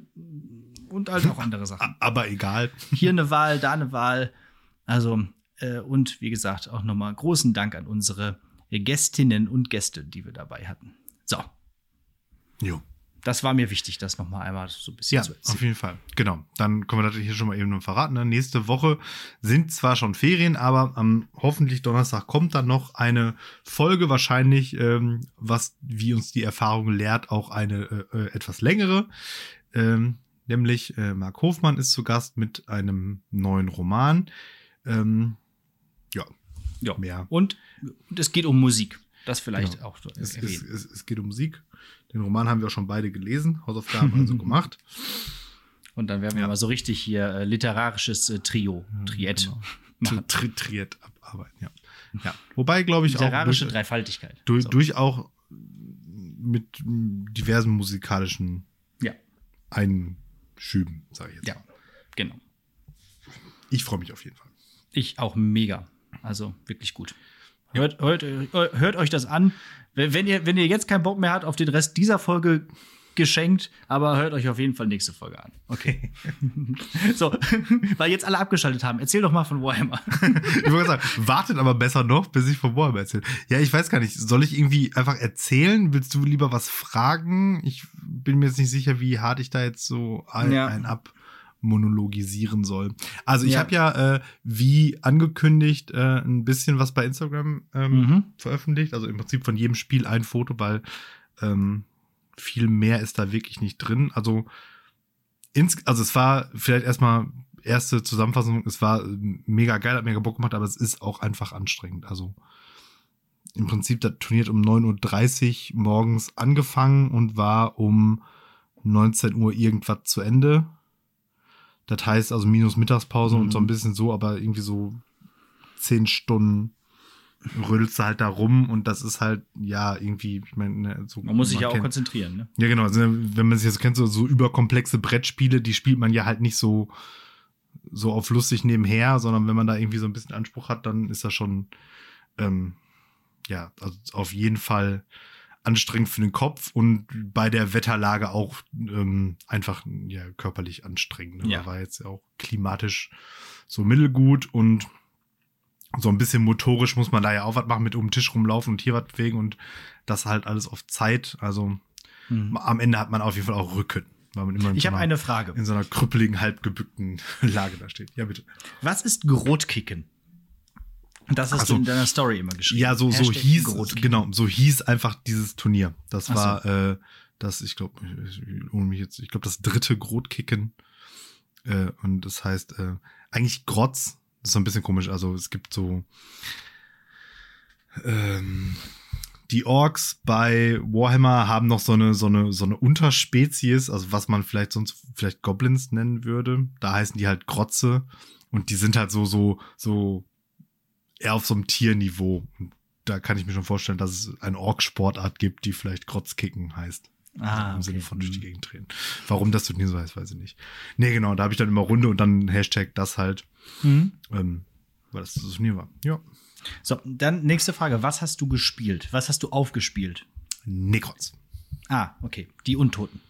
und halt auch andere Sachen Aber egal. hier eine Wahl, da eine Wahl. Also, äh, und wie gesagt, auch nochmal großen Dank an unsere Gästinnen und Gäste, die wir dabei hatten. So, Jo. das war mir wichtig, das nochmal einmal so ein bisschen Ja, zu erzählen. auf jeden Fall. Genau. Dann können wir das hier schon mal eben verraten. ne? Nächste Woche sind zwar schon Ferien, aber am hoffentlich Donnerstag kommt dann noch eine Folge, wahrscheinlich, ähm, was wie uns die Erfahrung lehrt, auch eine äh, äh, etwas längere. Ähm, nämlich äh, Marc Hofmann ist zu Gast mit einem neuen Roman. Ähm, ja, Ja. mehr. Und, und es geht um Musik. Das vielleicht Genau. auch so Es, es, es, es geht um Musik. Den Roman haben wir auch schon beide gelesen, Hausaufgaben also gemacht. Und dann werden wir Ja. mal so richtig hier äh, literarisches äh, Trio, Triett Genau. machen. Tri triert abarbeiten, ja. ja. Wobei, glaube ich, auch Literarische Dreifaltigkeit. durch, So. durch auch mit diversen musikalischen Ja, Einschüben, sage ich jetzt. ja, genau. Ich freue mich auf jeden Fall. Ich auch mega. Also wirklich gut. Hört, hört, hört euch das an. Wenn ihr, wenn ihr jetzt keinen Bock mehr habt auf den Rest dieser Folge geschenkt, aber hört euch auf jeden Fall nächste Folge an. Okay. so, weil jetzt alle abgeschaltet haben. Erzähl doch mal von Warhammer. Ich wollte sagen, wartet aber besser noch, bis ich von Warhammer erzähle. Ja, ich weiß gar nicht. Soll ich irgendwie einfach erzählen? Willst du lieber was fragen? Ich bin mir jetzt nicht sicher, wie hart ich da jetzt so ein, Ja. ein abmonologisieren soll. Also ich Ja. habe ja, äh, wie angekündigt, äh, ein bisschen was bei Instagram ähm, Mhm. veröffentlicht. Also im Prinzip von jedem Spiel ein Foto, weil ähm, viel mehr ist da wirklich nicht drin. Also, ins, also es war vielleicht erstmal erste Zusammenfassung, es war mega geil, hat mega Bock gemacht, aber es ist auch einfach anstrengend. Also im Prinzip das Turnier um 9.30 Uhr morgens angefangen und war um 19 Uhr irgendwas zu Ende. Das heißt also minus Mittagspause und so ein Mhm. bisschen so, aber irgendwie so 10 Stunden rödelst du halt da rum und das ist halt, ja, irgendwie, ich meine, ne, so. Man muss sich ja auch konzentrieren. Ne? ja, genau. Also, wenn man sich jetzt kennt, so, so überkomplexe Brettspiele, die spielt man ja halt nicht so, so auf lustig nebenher, sondern wenn man da irgendwie so ein bisschen Anspruch hat, dann ist das schon, ähm, ja, also auf jeden Fall anstrengend für den Kopf und bei der Wetterlage auch ähm, einfach ja, körperlich anstrengend. Ne? Ja. War jetzt auch klimatisch so mittelgut und so ein bisschen motorisch muss man da ja auch was machen, mit um den Tisch rumlaufen und hier was bewegen und das halt alles auf Zeit. Also Mhm. am Ende hat man auf jeden Fall auch Rücken, weil man immer Ich so, habe eine Frage. in so einer krüppeligen, halbgebückten Lage da steht. Ja, bitte. Was ist Grotkicken? Das hast Ach so. du in deiner Story immer geschrieben. Ja, so, so Hashtag hieß, genau, so hieß einfach dieses Turnier. Das Ach so. war, äh, das, ich glaube, ohne mich jetzt, ich glaube, das dritte Grotkicken. Äh, und das heißt, äh, eigentlich Grotz, das ist so ein bisschen komisch. Also es gibt so, ähm, die Orks bei Warhammer haben noch so eine, so eine, so eine Unterspezies, also was man vielleicht sonst vielleicht Goblins nennen würde. Da heißen die halt Grotze. Und die sind halt so, so, so eher auf so einem Tierniveau. Und da kann ich mir schon vorstellen, dass es eine Ork-Sportart gibt, die vielleicht Grotzkicken heißt. Ah, Im okay. Sinne von durch die Gegend drehen. Warum das Turnier so heißt, weiß ich nicht. Nee, genau, da habe ich dann immer Runde und dann Hashtag das halt, Mhm. ähm, weil das das Turnier war. Ja. So, dann nächste Frage. Was hast du gespielt? Was hast du aufgespielt? Necrons. Ah, okay. Die Untoten.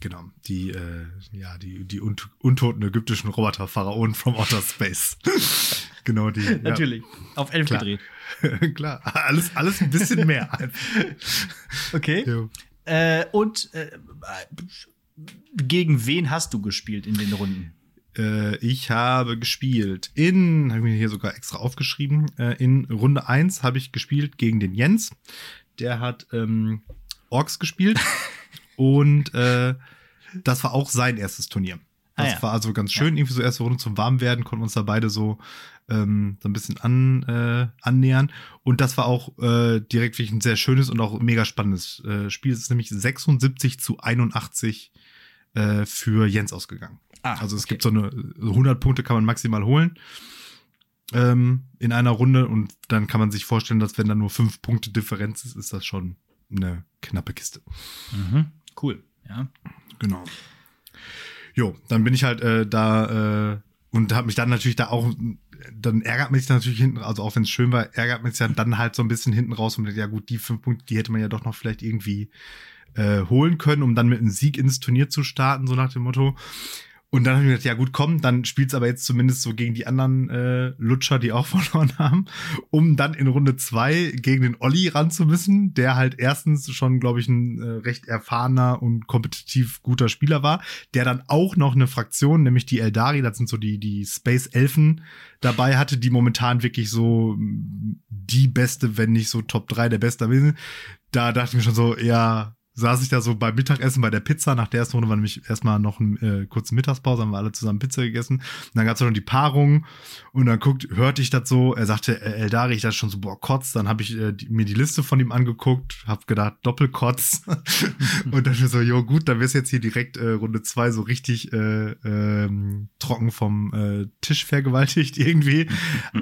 Genau. Die, äh, ja, die, die un untoten ägyptischen Roboter Pharaonen from Outer Space. genau, die. Natürlich. Auf elf Klar. gedreht. Ja. Klar. Alles, alles ein bisschen mehr. Okay. ja. Äh, und äh, gegen wen hast du gespielt in den Runden? Äh, ich habe gespielt in, habe ich mir hier sogar extra aufgeschrieben, äh, in Runde 1 habe ich gespielt gegen den Jens. Der hat ähm, Orks gespielt und äh, das war auch sein erstes Turnier. Ah, Das ja. war also ganz schön, irgendwie so erste Runde zum Warmwerden, konnten uns da beide so, ähm, so ein bisschen an, äh, annähern. Und das war auch äh, direkt wirklich ein sehr schönes und auch mega spannendes äh, Spiel. Es ist nämlich 76 zu 81 äh, für Jens ausgegangen. Ah, Also es okay. gibt so eine 100 Punkte kann man maximal holen ähm, in einer Runde und dann kann man sich vorstellen, dass wenn da nur fünf Punkte Differenz ist, ist das schon eine knappe Kiste. Mhm. Cool. Ja. Genau. Jo, dann bin ich halt äh, da äh, und habe mich dann natürlich da auch, dann ärgert mich natürlich hinten, also auch wenn es schön war, ärgert mich dann, halt so ein bisschen hinten raus und ja gut, die fünf Punkte, die hätte man ja doch noch vielleicht irgendwie äh, holen können, um dann mit einem Sieg ins Turnier zu starten, so nach dem Motto. Und dann habe ich mir gedacht, ja gut, komm, dann spielt's aber jetzt zumindest so gegen die anderen äh, Lutscher, die auch verloren haben, um dann in Runde zwei gegen den Olli ran zu müssen, der halt erstens schon, glaube ich, ein äh, recht erfahrener und kompetitiv guter Spieler war, der dann auch noch eine Fraktion, nämlich die Eldari, das sind so die, die Space Elfen dabei hatte, die momentan wirklich so die beste, wenn nicht so Top 3 der beste sind. Da dachte ich mir schon so, ja, saß ich da so beim Mittagessen bei der Pizza. Nach der ersten Runde war nämlich erstmal noch eine äh, kurze Mittagspause, haben wir alle zusammen Pizza gegessen. Und dann gab's noch die Paarung und dann guckt, hörte ich das so. Er sagte, äh, Eldari, ich dachte schon so, boah, Kotz. Dann habe ich äh, die, mir die Liste von ihm angeguckt, hab gedacht, Doppelkotz. und dann so, jo gut, dann wirst jetzt hier direkt äh, Runde zwei so richtig äh, ähm, trocken vom äh, Tisch vergewaltigt irgendwie.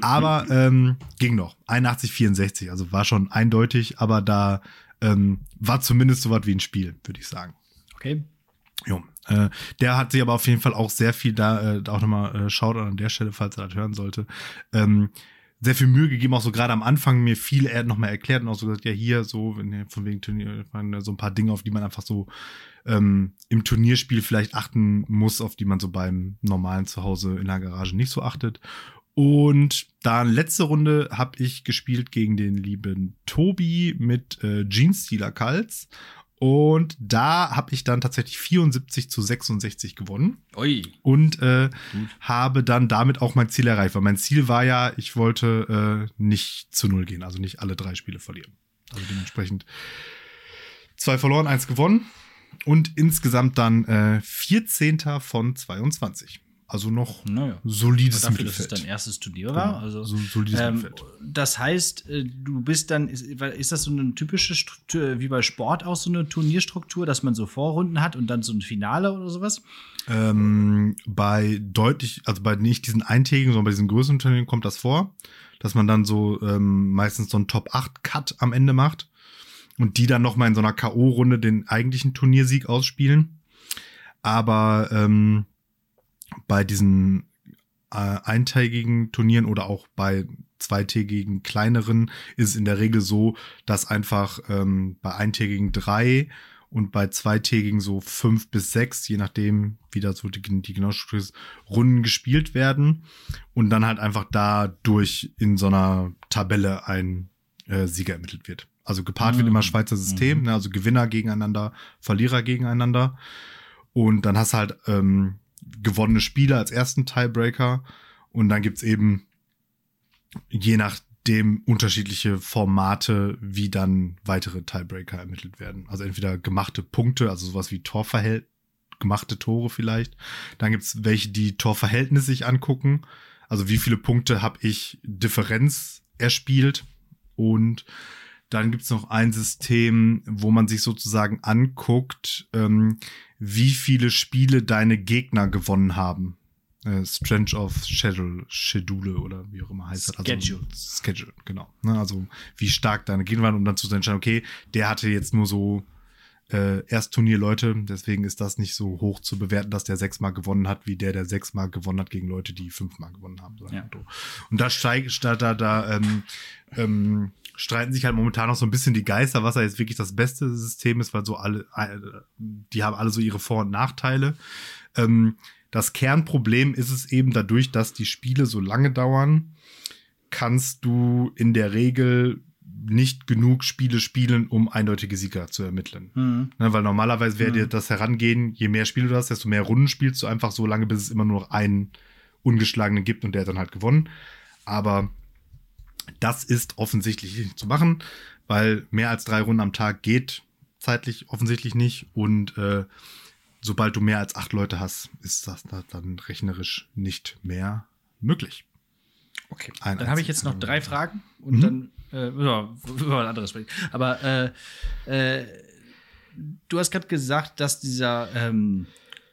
Aber ähm, ging noch. 81, 64, also war schon eindeutig, aber da ähm, war zumindest so was wie ein Spiel, würde ich sagen. Okay. Jo. Äh, der hat sich aber auf jeden Fall auch sehr viel da, äh, auch nochmal äh, Shoutout an der Stelle, falls er das hören sollte, ähm, sehr viel Mühe gegeben, auch so gerade am Anfang mir viel er nochmal erklärt und auch so gesagt, ja hier so, wenn von wegen Turnier, so ein paar Dinge, auf die man einfach so ähm, im Turnierspiel vielleicht achten muss, auf die man so beim normalen Zuhause in der Garage nicht so achtet. Und dann letzte Runde habe ich gespielt gegen den lieben Tobi mit äh, Jeans-Stealer Kals. Und da habe ich dann tatsächlich 74 zu 66 gewonnen Ui. und äh, habe dann damit auch mein Ziel erreicht. Weil mein Ziel war ja, ich wollte äh, nicht zu null gehen, also nicht alle drei Spiele verlieren. Also dementsprechend zwei verloren, eins gewonnen und insgesamt dann äh, 14. von 22. Also noch Naja. solides Dafür, dass es Mittelfeld. dein erstes Turnier war. Genau, Also, so solides ähm, Mittelfeld. das heißt, äh, du bist dann, ist, ist das so eine typische Struktur, wie bei Sport auch so eine Turnierstruktur, dass man so Vorrunden hat und dann so ein Finale oder sowas? Ähm, bei deutlich, also bei nicht diesen eintägigen, sondern bei diesen größeren Turnieren kommt das vor, dass man dann so ähm, meistens so einen Top 8 Cut am Ende macht und die dann nochmal in so einer K.O.-Runde den eigentlichen Turniersieg ausspielen. Aber ähm, bei diesen äh, eintägigen Turnieren oder auch bei zweitägigen kleineren ist es in der Regel so, dass einfach ähm, bei eintägigen drei und bei zweitägigen so fünf bis sechs, je nachdem, wie da so die, die ist, Runden gespielt werden und dann halt einfach dadurch in so einer Tabelle ein äh, Sieger ermittelt wird. Also gepaart wird Mhm. immer Schweizer System, Mhm. ne, also Gewinner gegeneinander, Verlierer gegeneinander. Und dann hast du halt ähm, gewonnene Spiele als ersten Tiebreaker und dann gibt's eben je nachdem unterschiedliche Formate, wie dann weitere Tiebreaker ermittelt werden. Also entweder gemachte Punkte, also sowas wie Torverhält gemachte Tore vielleicht. Dann gibt's welche, die Torverhältnis sich angucken. Also wie viele Punkte habe ich Differenz erspielt. Und dann gibt's noch ein System, wo man sich sozusagen anguckt, ähm, wie viele Spiele deine Gegner gewonnen haben. Äh, Strange of Schedule, Schedule oder wie auch immer heißt das. Also, Schedule. Schedule, genau. Ne, also wie stark deine Gegner waren, um dann zu entscheiden, okay, der hatte jetzt nur so äh, Erstturnierleute, deswegen ist das nicht so hoch zu bewerten, dass der sechsmal gewonnen hat, wie der, der sechsmal gewonnen hat gegen Leute, die fünfmal gewonnen haben. Ja. Und da steigt, da, da, da ähm, ähm, streiten sich halt momentan noch so ein bisschen die Geister, was da jetzt wirklich das beste System ist, weil so alle, die haben alle so ihre Vor- und Nachteile. Ähm, das Kernproblem ist es eben dadurch, dass die Spiele so lange dauern, kannst du in der Regel nicht genug Spiele spielen, um eindeutige Sieger zu ermitteln. Mhm. Ne, weil normalerweise wäre Mhm. dir das Herangehen, je mehr Spiele du hast, desto mehr Runden spielst du einfach so lange, bis es immer nur noch einen ungeschlagenen gibt und der hat dann halt gewonnen. Aber das ist offensichtlich nicht zu machen, weil mehr als drei Runden am Tag geht zeitlich offensichtlich nicht und äh, sobald du mehr als acht Leute hast, ist das da- dann rechnerisch nicht mehr möglich. Okay. Ein dann habe ich jetzt noch drei. Fragen und Mhm. dann äh, über was anderes sprechen. Aber äh, äh, du hast gerade gesagt, dass dieser ähm,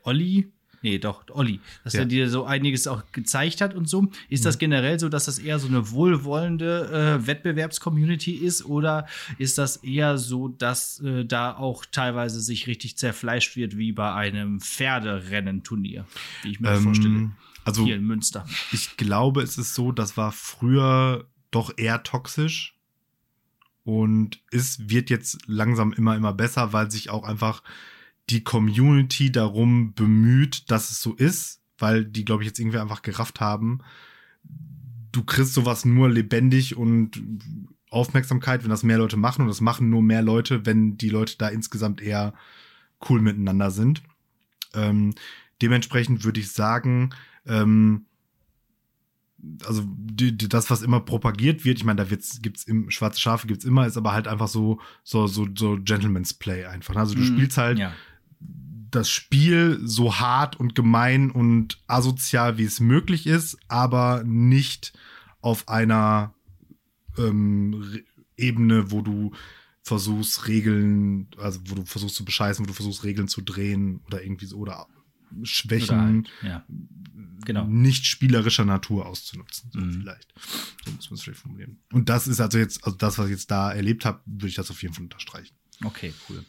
Olli, nee, doch, Olli, dass Ja. er dir so einiges auch gezeigt hat und so. Ist das generell so, dass das eher so eine wohlwollende äh, Wettbewerbscommunity ist oder ist das eher so, dass äh, da auch teilweise sich richtig zerfleischt wird wie bei einem Pferderennenturnier, wie ich mir das vorstelle? Ähm, also Hier in Münster. ich glaube, es ist so, das war früher doch eher toxisch und es wird jetzt langsam immer, immer besser, weil sich auch einfach die Community darum bemüht, dass es so ist, weil die, glaube ich, jetzt irgendwie einfach gerafft haben, du kriegst sowas nur lebendig und Aufmerksamkeit, wenn das mehr Leute machen und das machen nur mehr Leute, wenn die Leute da insgesamt eher cool miteinander sind. Ähm, dementsprechend würde ich sagen, ähm, also die, die, das, was immer propagiert wird, ich meine, da wird's, gibt's im schwarze Schafe gibt's immer, ist aber halt einfach so so so so Gentleman's Play einfach. Also du Mhm. spielst halt Ja. Das Spiel so hart und gemein und asozial wie es möglich ist, aber nicht auf einer ähm, Ebene, wo du versuchst Regeln, also wo du versuchst zu bescheißen, wo du versuchst Regeln zu drehen oder irgendwie so oder Schwächen Oder halt, ja. Genau. nicht spielerischer Natur auszunutzen. So Mhm. vielleicht. So muss man es vielleicht formulieren. Und das ist also jetzt, also das, was ich jetzt da erlebt habe, würde ich das auf jeden Fall unterstreichen. Okay, cool.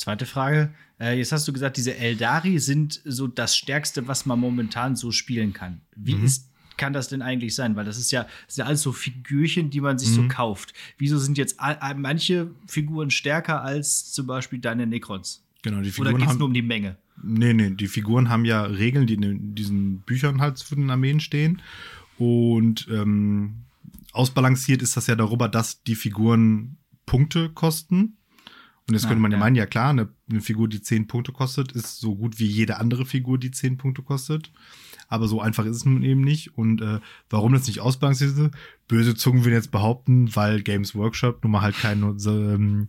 Zweite Frage. Äh, jetzt hast du gesagt, diese Eldari sind so das Stärkste, was man momentan so spielen kann. Wie Mhm. ist, kann das denn eigentlich sein? Weil das ist ja, das sind ja alles so Figürchen, die man sich so Mhm. kauft. Wieso sind jetzt all, all- manche Figuren stärker als zum Beispiel deine Necrons? Genau, die Oder Figuren geht es nur um die Menge? Nee, nee, die Figuren haben ja Regeln, die in diesen Büchern halt für den Armeen stehen. Und ähm, ausbalanciert ist das ja darüber, dass die Figuren Punkte kosten. Und jetzt könnte man ja, ja. meinen, ja klar, eine, eine Figur, die 10 Punkte kostet, ist so gut wie jede andere Figur, die 10 Punkte kostet. Aber so einfach ist es nun eben nicht. Und äh, warum das nicht ausbalanciert ist, böse Zungen würden jetzt behaupten, weil Games Workshop nun mal halt kein ähm,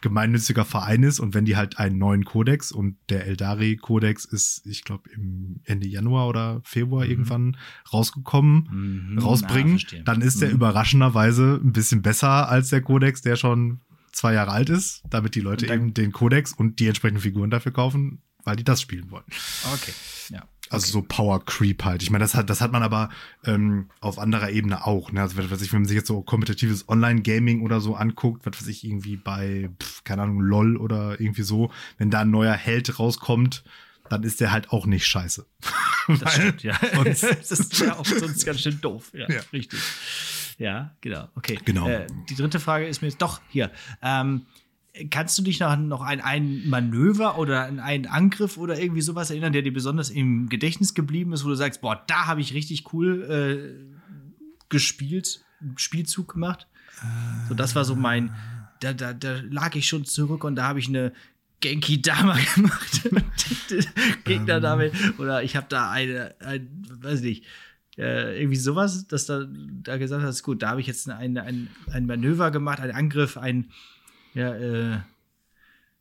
gemeinnütziger Verein ist und wenn die halt einen neuen Kodex und der Eldari-Kodex ist, ich glaube, im Ende Januar oder Februar Mhm. irgendwann rausgekommen, Mhm. rausbringen, Ah, verstehe. dann ist der Mhm. überraschenderweise ein bisschen besser als der Kodex, der schon zwei Jahre alt ist, damit die Leute eben den Kodex und die entsprechenden Figuren dafür kaufen, weil die das spielen wollen. Okay, ja. Also so Power Creep halt. Ich meine, das hat, das hat man aber ähm, auf anderer Ebene auch. Ne? Also was ich, wenn man sich jetzt so kompetitives Online-Gaming oder so anguckt, was weiß ich, irgendwie bei, pf, keine Ahnung, LOL oder irgendwie so, wenn da ein neuer Held rauskommt, dann ist der halt auch nicht scheiße. Das stimmt, ja. das ist ja auch sonst ganz schön doof. Ja, Ja. richtig. Ja, genau. Okay. Genau. Äh, die dritte Frage ist mir jetzt doch hier. Ähm, kannst du dich noch, noch an ein Manöver oder an einen Angriff oder irgendwie sowas erinnern, der dir besonders im Gedächtnis geblieben ist, wo du sagst, boah, da habe ich richtig cool äh, gespielt, Spielzug gemacht? So, das war so mein, da, da, da lag ich schon zurück und da habe ich eine Genki Dama gemacht. Gegner damit. Oder ich habe da eine, ein, weiß nicht, äh, irgendwie sowas, dass da, da gesagt hast, gut, da habe ich jetzt ein, ein, ein Manöver gemacht, einen Angriff, ein, ja, äh,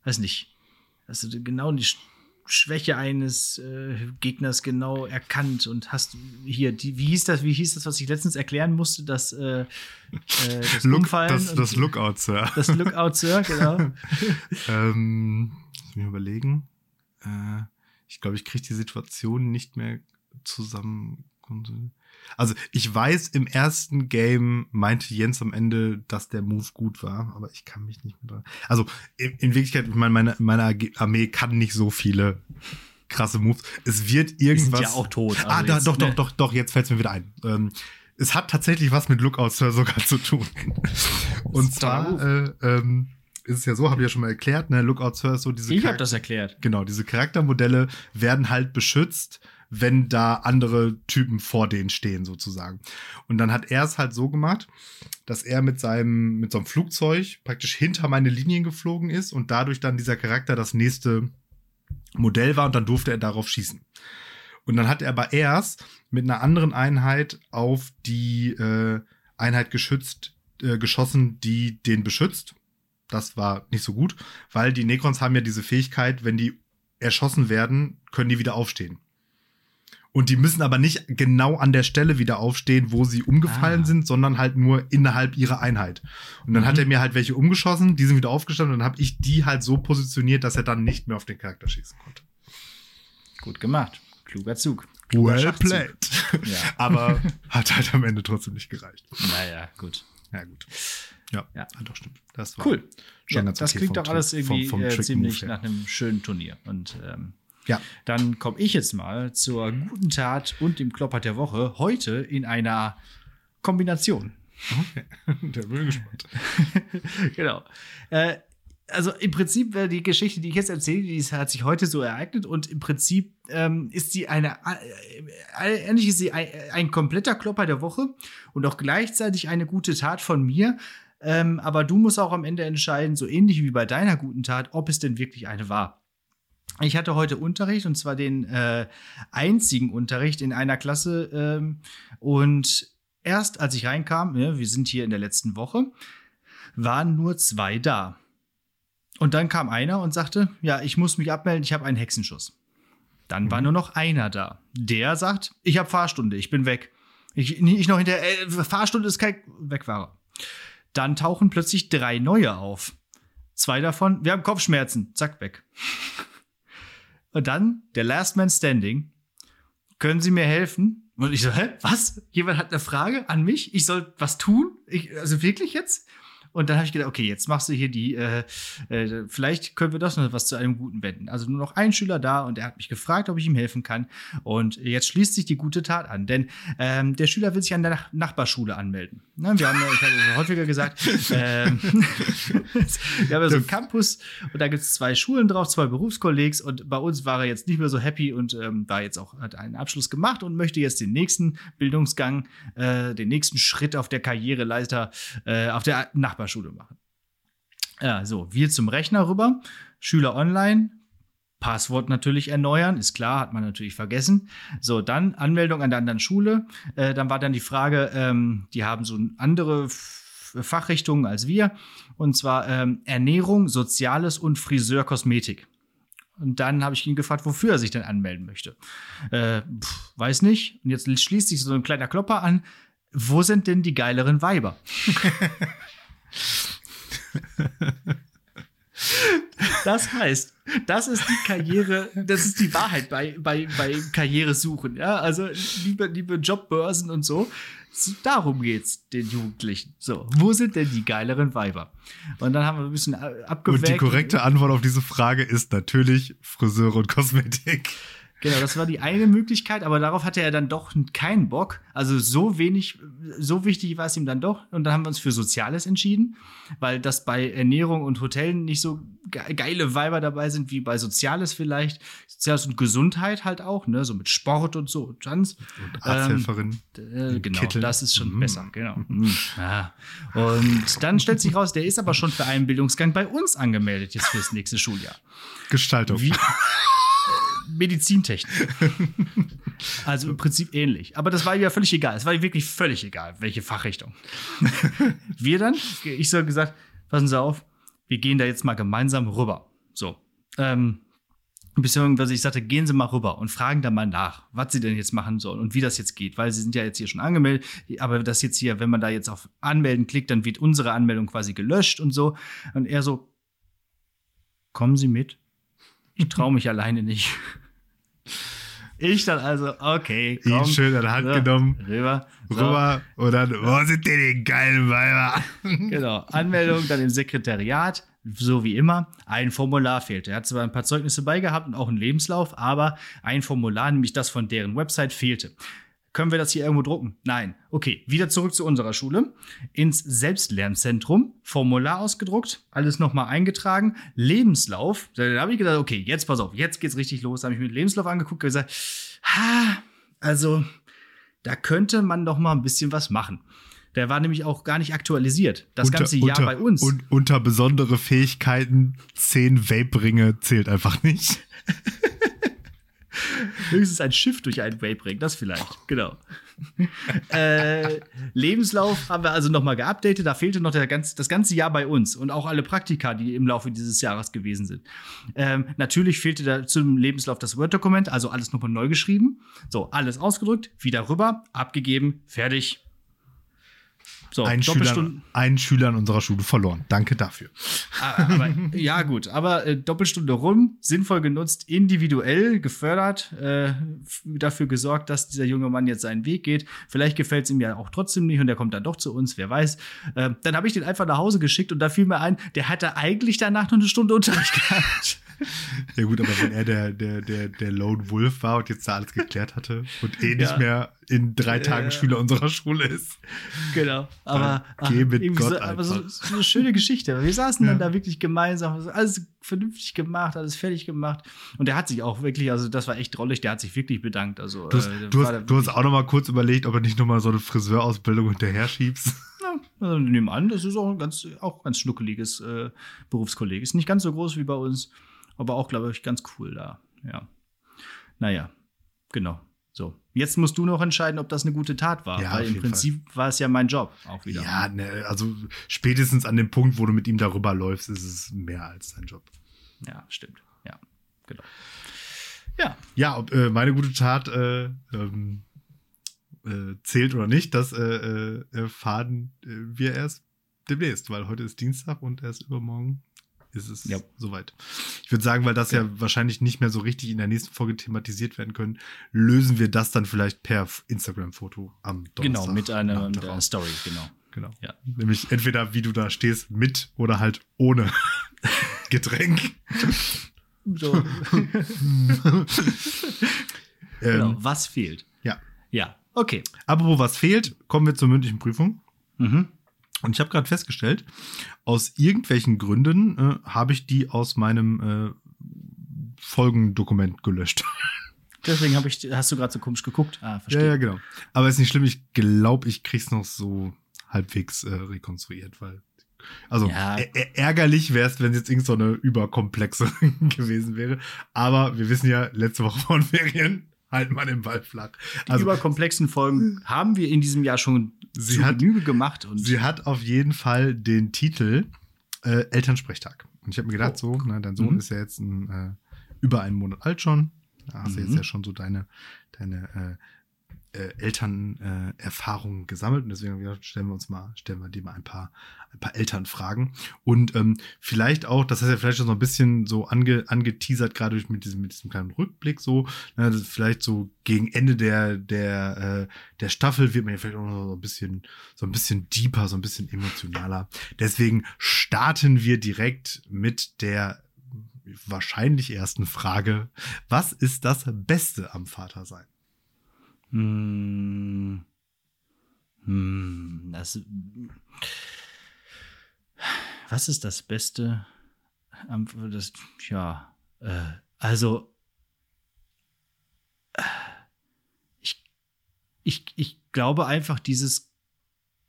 weiß nicht, dass du genau die Sch- Schwäche eines äh, Gegners genau erkannt und hast hier, die, wie hieß das, wie hieß das, was ich letztens erklären musste, das, äh, äh das Look, Das, das Lookout, Sir. Das Lookout, Sir, genau. ähm, muss mir überlegen. Äh, ich glaube, ich kriege die Situation nicht mehr zusammen. Also ich weiß, im ersten Game meinte Jens am Ende, dass der Move gut war, aber ich kann mich nicht mehr dran. Also in, in Wirklichkeit, ich meine, meine, meine Armee kann nicht so viele krasse Moves. Es wird irgendwas. Die sind ja auch tot. Also ah, da, jetzt, doch, ne? doch, doch, doch, jetzt fällt es mir wieder ein. Ähm, es hat tatsächlich was mit Lookout Sir sogar zu tun. Und zwar äh, ähm, ist es ja so, habe ich ja schon mal erklärt, ne, Lookout Sir ist so diese Ich habe das erklärt. Genau, diese Charaktermodelle werden halt beschützt wenn da andere Typen vor denen stehen, sozusagen. Und dann hat er es halt so gemacht, dass er mit seinem, mit so einem Flugzeug praktisch hinter meine Linien geflogen ist und dadurch dann dieser Charakter das nächste Modell war und dann durfte er darauf schießen. Und dann hat er aber erst mit einer anderen Einheit auf die äh, Einheit geschützt, äh, geschossen, die den beschützt. Das war nicht so gut, weil die Necrons haben ja diese Fähigkeit, wenn die erschossen werden, können die wieder aufstehen. Und die müssen aber nicht genau an der Stelle wieder aufstehen, wo sie umgefallen ah. sind, sondern halt nur innerhalb ihrer Einheit. Und dann mhm. hat er mir halt welche umgeschossen, die sind wieder aufgestanden und dann habe ich die halt so positioniert, dass er dann nicht mehr auf den Charakter schießen konnte. Gut gemacht. Kluger Zug. Kluger well played. Ja. aber hat halt am Ende trotzdem nicht gereicht. Naja, gut. Ja, gut. Ja, ja. doch stimmt. Das war cool. Ja, das okay klingt doch alles irgendwie vom, vom äh, ziemlich nach einem schönen Turnier. Und ähm, ja. Dann komme ich jetzt mal zur guten Tat und dem Klopper der Woche. Heute in einer Kombination. Okay. Der bin gespannt. genau. Äh, also im Prinzip wäre die Geschichte, die ich jetzt erzähle, die hat sich heute so ereignet und im Prinzip ähm, ist sie eine, äh, ähnlich ist sie ein, ein, kompletter Klopper der Woche und auch gleichzeitig eine gute Tat von mir. Ähm, aber du musst auch am Ende entscheiden, so ähnlich wie bei deiner guten Tat, ob es denn wirklich eine war. Ich hatte heute Unterricht und zwar den äh, einzigen Unterricht in einer Klasse. Ähm, und erst als ich reinkam, ja, wir sind hier in der letzten Woche, waren nur zwei da. Und dann kam einer und sagte, ja, ich muss mich abmelden, ich habe einen Hexenschuss. Dann mhm. war nur noch einer da. Der sagt, ich habe Fahrstunde, ich bin weg. Ich, ich noch hinter, äh, Fahrstunde ist kein, weg war er. Dann tauchen plötzlich drei neue auf. Zwei davon, wir haben Kopfschmerzen, zack, weg. Und dann der Last Man Standing. Können Sie mir helfen? Und ich so, hä, was? Jemand hat eine Frage an mich? Ich soll was tun? Ich, also wirklich jetzt? Und dann habe ich gedacht, okay, jetzt machst du hier die, äh, äh, vielleicht können wir das noch was zu einem guten wenden. Also nur noch ein Schüler da und er hat mich gefragt, ob ich ihm helfen kann. Und jetzt schließt sich die gute Tat an, denn ähm, der Schüler will sich an der Nach Nachbarschule anmelden. Ne, wir haben, ich habe häufiger gesagt, ähm, wir haben ja so einen Campus und da gibt es zwei Schulen drauf, zwei Berufskollegs und bei uns war er jetzt nicht mehr so happy und ähm, war jetzt auch, hat einen Abschluss gemacht und möchte jetzt den nächsten Bildungsgang, äh, den nächsten Schritt auf der Karriereleiter äh, auf der Nachbarschule Nachbarschule machen. Ja, so, wir zum Rechner rüber, Schüler online, Passwort natürlich erneuern, ist klar, hat man natürlich vergessen. So, dann Anmeldung an der anderen Schule. Äh, dann war dann die Frage, ähm, die haben so andere Fachrichtungen als wir, und zwar ähm, Ernährung, Soziales und Friseur, Kosmetik. Und dann habe ich ihn gefragt, wofür er sich denn anmelden möchte. Äh, pff, weiß nicht. Und jetzt schließt sich so ein kleiner Klopper an. Wo sind denn die geileren Weiber? Das heißt, das ist die Karriere, das ist die Wahrheit bei, bei, bei Karrieresuchen. Ja? Also, liebe, liebe Jobbörsen und so, darum geht's den Jugendlichen. So, wo sind denn die geileren Weiber? Und dann haben wir ein bisschen abgewägt. Und die korrekte Antwort auf diese Frage ist natürlich Friseure und Kosmetik. Genau, das war die eine Möglichkeit, aber darauf hatte er dann doch keinen Bock. Also so wenig, so wichtig war es ihm dann doch. Und dann haben wir uns für Soziales entschieden, weil das bei Ernährung und Hotellen nicht so geile Weiber dabei sind wie bei Soziales vielleicht. Soziales und Gesundheit halt auch, ne, so mit Sport und so. Tanz. Und Arzthelferin. Ähm, äh, genau, Kittel. das ist schon mm. besser, genau. Mm. Ja. Und dann stellt sich raus, der ist aber schon für einen Bildungsgang bei uns angemeldet jetzt fürs nächste Schuljahr. Gestaltung. Wie? Medizintechnik. also im Prinzip ähnlich. Aber das war ja völlig egal. Es war wirklich völlig egal, welche Fachrichtung. wir dann, ich so gesagt, passen Sie auf, wir gehen da jetzt mal gemeinsam rüber. So. Ähm, Beziehungsweise ich sagte, gehen Sie mal rüber und fragen da mal nach, was Sie denn jetzt machen sollen und wie das jetzt geht, weil Sie sind ja jetzt hier schon angemeldet, aber das jetzt hier, wenn man da jetzt auf Anmelden klickt, dann wird unsere Anmeldung quasi gelöscht und so. Und er so, kommen Sie mit? Ich traue mich alleine nicht. Ich dann also, okay, komm. Ihn schön an der Hand so, genommen. Rüber. So. Rüber. Und dann, wo sind denn die geilen Weiber? Genau. Anmeldung, dann im Sekretariat so wie immer, ein Formular fehlte. Er hat zwar ein paar Zeugnisse beigehabt und auch einen Lebenslauf, aber ein Formular, nämlich das von deren Website, fehlte. Können wir das hier irgendwo drucken? Nein. Okay, wieder zurück zu unserer Schule. Ins Selbstlernzentrum, Formular ausgedruckt, alles nochmal eingetragen, Lebenslauf. Da habe ich gedacht, okay, jetzt pass auf, jetzt geht's richtig los. Da habe ich mir den Lebenslauf angeguckt und gesagt, ha, also da könnte man doch mal ein bisschen was machen. Der war nämlich auch gar nicht aktualisiert. Das unter, ganze Jahr unter, bei uns. Und unter besondere Fähigkeiten, zehn Vape-Ringe zählt einfach nicht. Höchstens ein Schiff durch einen Vape-Ring, das vielleicht, genau. äh, Lebenslauf haben wir also nochmal geupdatet. Da fehlte noch der ganz, das ganze Jahr bei uns und auch alle Praktika, die im Laufe dieses Jahres gewesen sind. Ähm, natürlich fehlte da zum Lebenslauf das Word-Dokument, also alles nochmal neu geschrieben. So, alles ausgedrückt, wieder rüber, abgegeben, fertig. So, ein, Schüler, ein Schüler in unserer Schule verloren. Danke dafür. Ah, aber, ja, gut. Aber äh, Doppelstunde rum, sinnvoll genutzt, individuell gefördert, äh, dafür gesorgt, dass dieser junge Mann jetzt seinen Weg geht. Vielleicht gefällt es ihm ja auch trotzdem nicht und er kommt dann doch zu uns, wer weiß. Äh, dann habe ich den einfach nach Hause geschickt und da fiel mir ein, der hatte eigentlich danach noch eine Stunde Unterricht gehabt. Ja gut, aber wenn er der, der, der, der Lone Wolf war und jetzt da alles geklärt hatte und eh nicht ja. mehr in drei Tagen äh, Schüler unserer Schule ist. Genau. Aber, ach, mit Gott so, aber so, so, eine schöne Geschichte. Wir saßen ja. dann da wirklich gemeinsam, alles vernünftig gemacht, alles fertig gemacht. Und der hat sich auch wirklich, also das war echt drollig, der hat sich wirklich bedankt. Also, du hast, äh, du hast, du hast auch noch mal kurz überlegt, ob er nicht noch mal so eine Friseurausbildung hinterher schiebst. Also nehmen an, das ist auch ein ganz, auch ganz schnuckeliges äh, Berufskolleg. Ist nicht ganz so groß wie bei uns aber auch, glaube ich, ganz cool da. Ja. Naja, genau. So, jetzt musst du noch entscheiden, ob das eine gute Tat war. Ja, weil im Prinzip Fall. war es ja mein Job auch wieder. Ja, ne, also spätestens an dem Punkt, wo du mit ihm darüber läufst, ist es mehr als dein Job. Ja, stimmt. Ja, genau. Ja. Ja, ob äh, meine gute Tat äh, ähm, äh, zählt oder nicht, das äh, äh, erfahren äh, wir erst demnächst, weil heute ist Dienstag und erst übermorgen ist es ja. soweit. Ich würde sagen, weil das ja. ja. wahrscheinlich nicht mehr so richtig in der nächsten Folge thematisiert werden können, lösen wir das dann vielleicht per Instagram-Foto am Donnerstag. Genau, mit einer, mit einer Story, genau. Genau. Ja. Nämlich entweder wie du da stehst mit oder halt ohne Getränk. So. genau, ähm, was fehlt? Ja. Ja, okay. Apropos was fehlt, kommen wir zur mündlichen Prüfung. Mhm. Und ich habe gerade festgestellt, aus irgendwelchen Gründen äh, habe ich die aus meinem äh, Folgendokument gelöscht. Deswegen habe ich, hast du gerade so komisch geguckt. Ah, verstehe. Ja, ja, genau. Aber ist nicht schlimm. Ich glaube, ich krieg's noch so halbwegs äh, rekonstruiert, weil also ja. ärgerlich wäre es, wenn es jetzt irgend so eine überkomplexe gewesen wäre. Aber wir wissen ja, letzte Woche von Ferien halt mal den Ball flach. Die also, überkomplexen Folgen haben wir in diesem Jahr schon sie zu hat, Genüge gemacht. Und sie hat auf jeden Fall den Titel äh, Elternsprechtag. Und ich habe mir gedacht, oh. so, ne, dein Sohn mhm. ist ja jetzt ein, äh, über einen Monat alt schon. Da hast du jetzt mhm. ja schon so deine, deine äh, äh, Elternerfahrungen äh, gesammelt und deswegen stellen wir uns mal, stellen wir dir mal ein paar, ein paar Elternfragen und ähm, vielleicht auch, das hast ja vielleicht schon so ein bisschen so ange, angeteasert gerade mit diesem mit diesem kleinen Rückblick so, ne, vielleicht so gegen Ende der der äh, der Staffel wird man ja vielleicht auch noch so ein bisschen so ein bisschen deeper, so ein bisschen emotionaler. Deswegen starten wir direkt mit der wahrscheinlich ersten Frage: Was ist das Beste am Vatersein? Hm. Hm. Das, was ist das Beste? Das, ja, äh, also ich, ich, ich glaube einfach dieses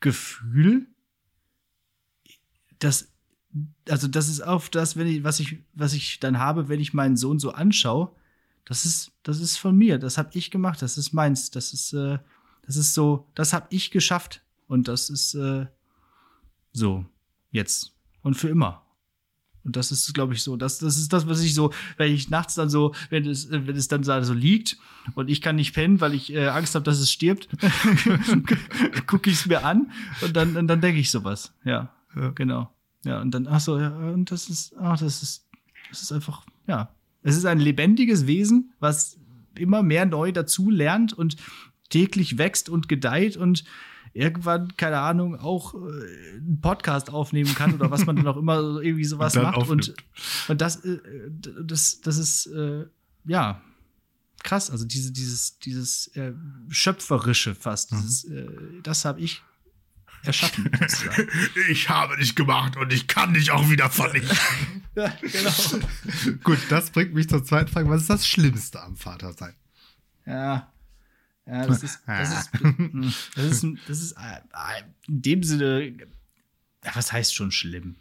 Gefühl, dass also das ist auch das, wenn ich, was ich, was ich dann habe, wenn ich meinen Sohn so anschaue, das ist, das ist von mir, das habe ich gemacht, das ist meins, das ist, äh, das ist so, das habe ich geschafft und das ist äh, so jetzt und für immer. Und das ist, glaube ich, so, das, das ist das, was ich so, wenn ich nachts dann so, wenn es, wenn es dann so liegt und ich kann nicht pennen, weil ich äh, Angst habe, dass es stirbt, gucke ich es mir an und dann, und dann denke ich sowas. Ja, ja, genau. Ja, und dann, ach so, ja, und das ist, ach, das ist, das ist einfach, ja. Es ist ein lebendiges Wesen, was immer mehr neu dazu lernt und täglich wächst und gedeiht und irgendwann, keine Ahnung, auch äh, einen Podcast aufnehmen kann oder was man dann auch immer irgendwie sowas und macht. Und, und das, äh, das, das ist, äh, ja, krass. Also diese, dieses, dieses äh, Schöpferische fast. Mhm. Dieses, äh, das habe ich erschaffen. ich habe dich gemacht und ich kann dich auch wieder vernichten. ja, genau. Gut, das bringt mich zur zweiten Frage. Was ist das Schlimmste am Vatersein? Ja, ja, das ist, das ist, hm, das ist, das ist äh, in dem Sinne, was heißt schon schlimm?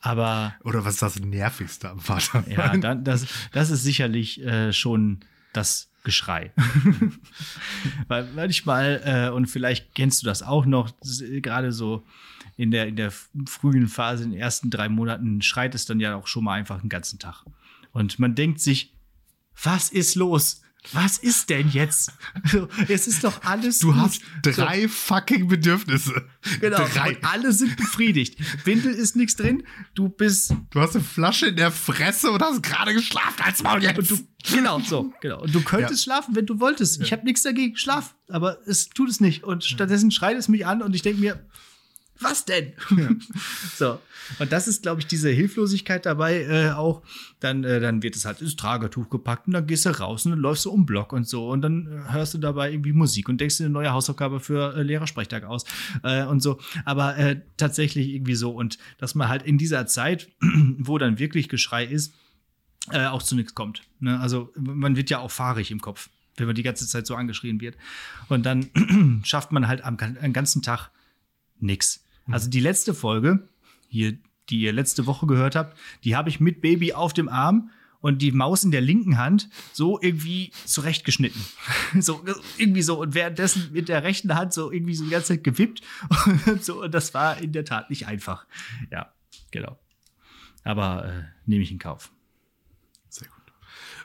Aber. Oder was ist das Nervigste am Vater? Ja, dann, das, das ist sicherlich äh, schon das Geschrei. Weil manchmal, äh, und vielleicht kennst du das auch noch, gerade so in der, in der frühen Phase, in den ersten drei Monaten, schreit es dann ja auch schon mal einfach den ganzen Tag. Und man denkt sich, was ist los? was ist denn jetzt? es ist doch alles. Du gut. hast drei so. fucking Bedürfnisse. Genau. Drei. Und alle sind befriedigt. Windel ist nichts drin. Du bist. Du hast eine Flasche in der Fresse und hast gerade geschlafen als Maul jetzt. Und du, genau, so, genau. Und du könntest ja. schlafen, wenn du wolltest. Ich habe nichts dagegen. Schlaf. Aber es tut es nicht. Und stattdessen schreit es mich an und ich denke mir, was denn? Ja. so. Und das ist, glaube ich, diese Hilflosigkeit dabei äh, auch. Dann, äh, dann wird es halt ins Tragetuch gepackt und dann gehst du raus und dann läufst du um Block und so. Und dann äh, hörst du dabei irgendwie Musik und denkst dir eine neue Hausaufgabe für äh, Lehrersprechtag aus äh, und so. Aber äh, tatsächlich irgendwie so. Und dass man halt in dieser Zeit, wo dann wirklich Geschrei ist, auch zu nichts kommt. Ne? Also man wird ja auch fahrig im Kopf, wenn man die ganze Zeit so angeschrien wird. Und dann schafft man halt am, am ganzen Tag nichts. Also die letzte Folge, hier, die ihr letzte Woche gehört habt, die habe ich mit Baby auf dem Arm und die Maus in der linken Hand so irgendwie zurechtgeschnitten. so irgendwie so und währenddessen mit der rechten Hand so irgendwie so die ganze Zeit gewippt und so und das war in der Tat nicht einfach. Ja, genau. Aber äh, nehme ich in Kauf. Sehr gut.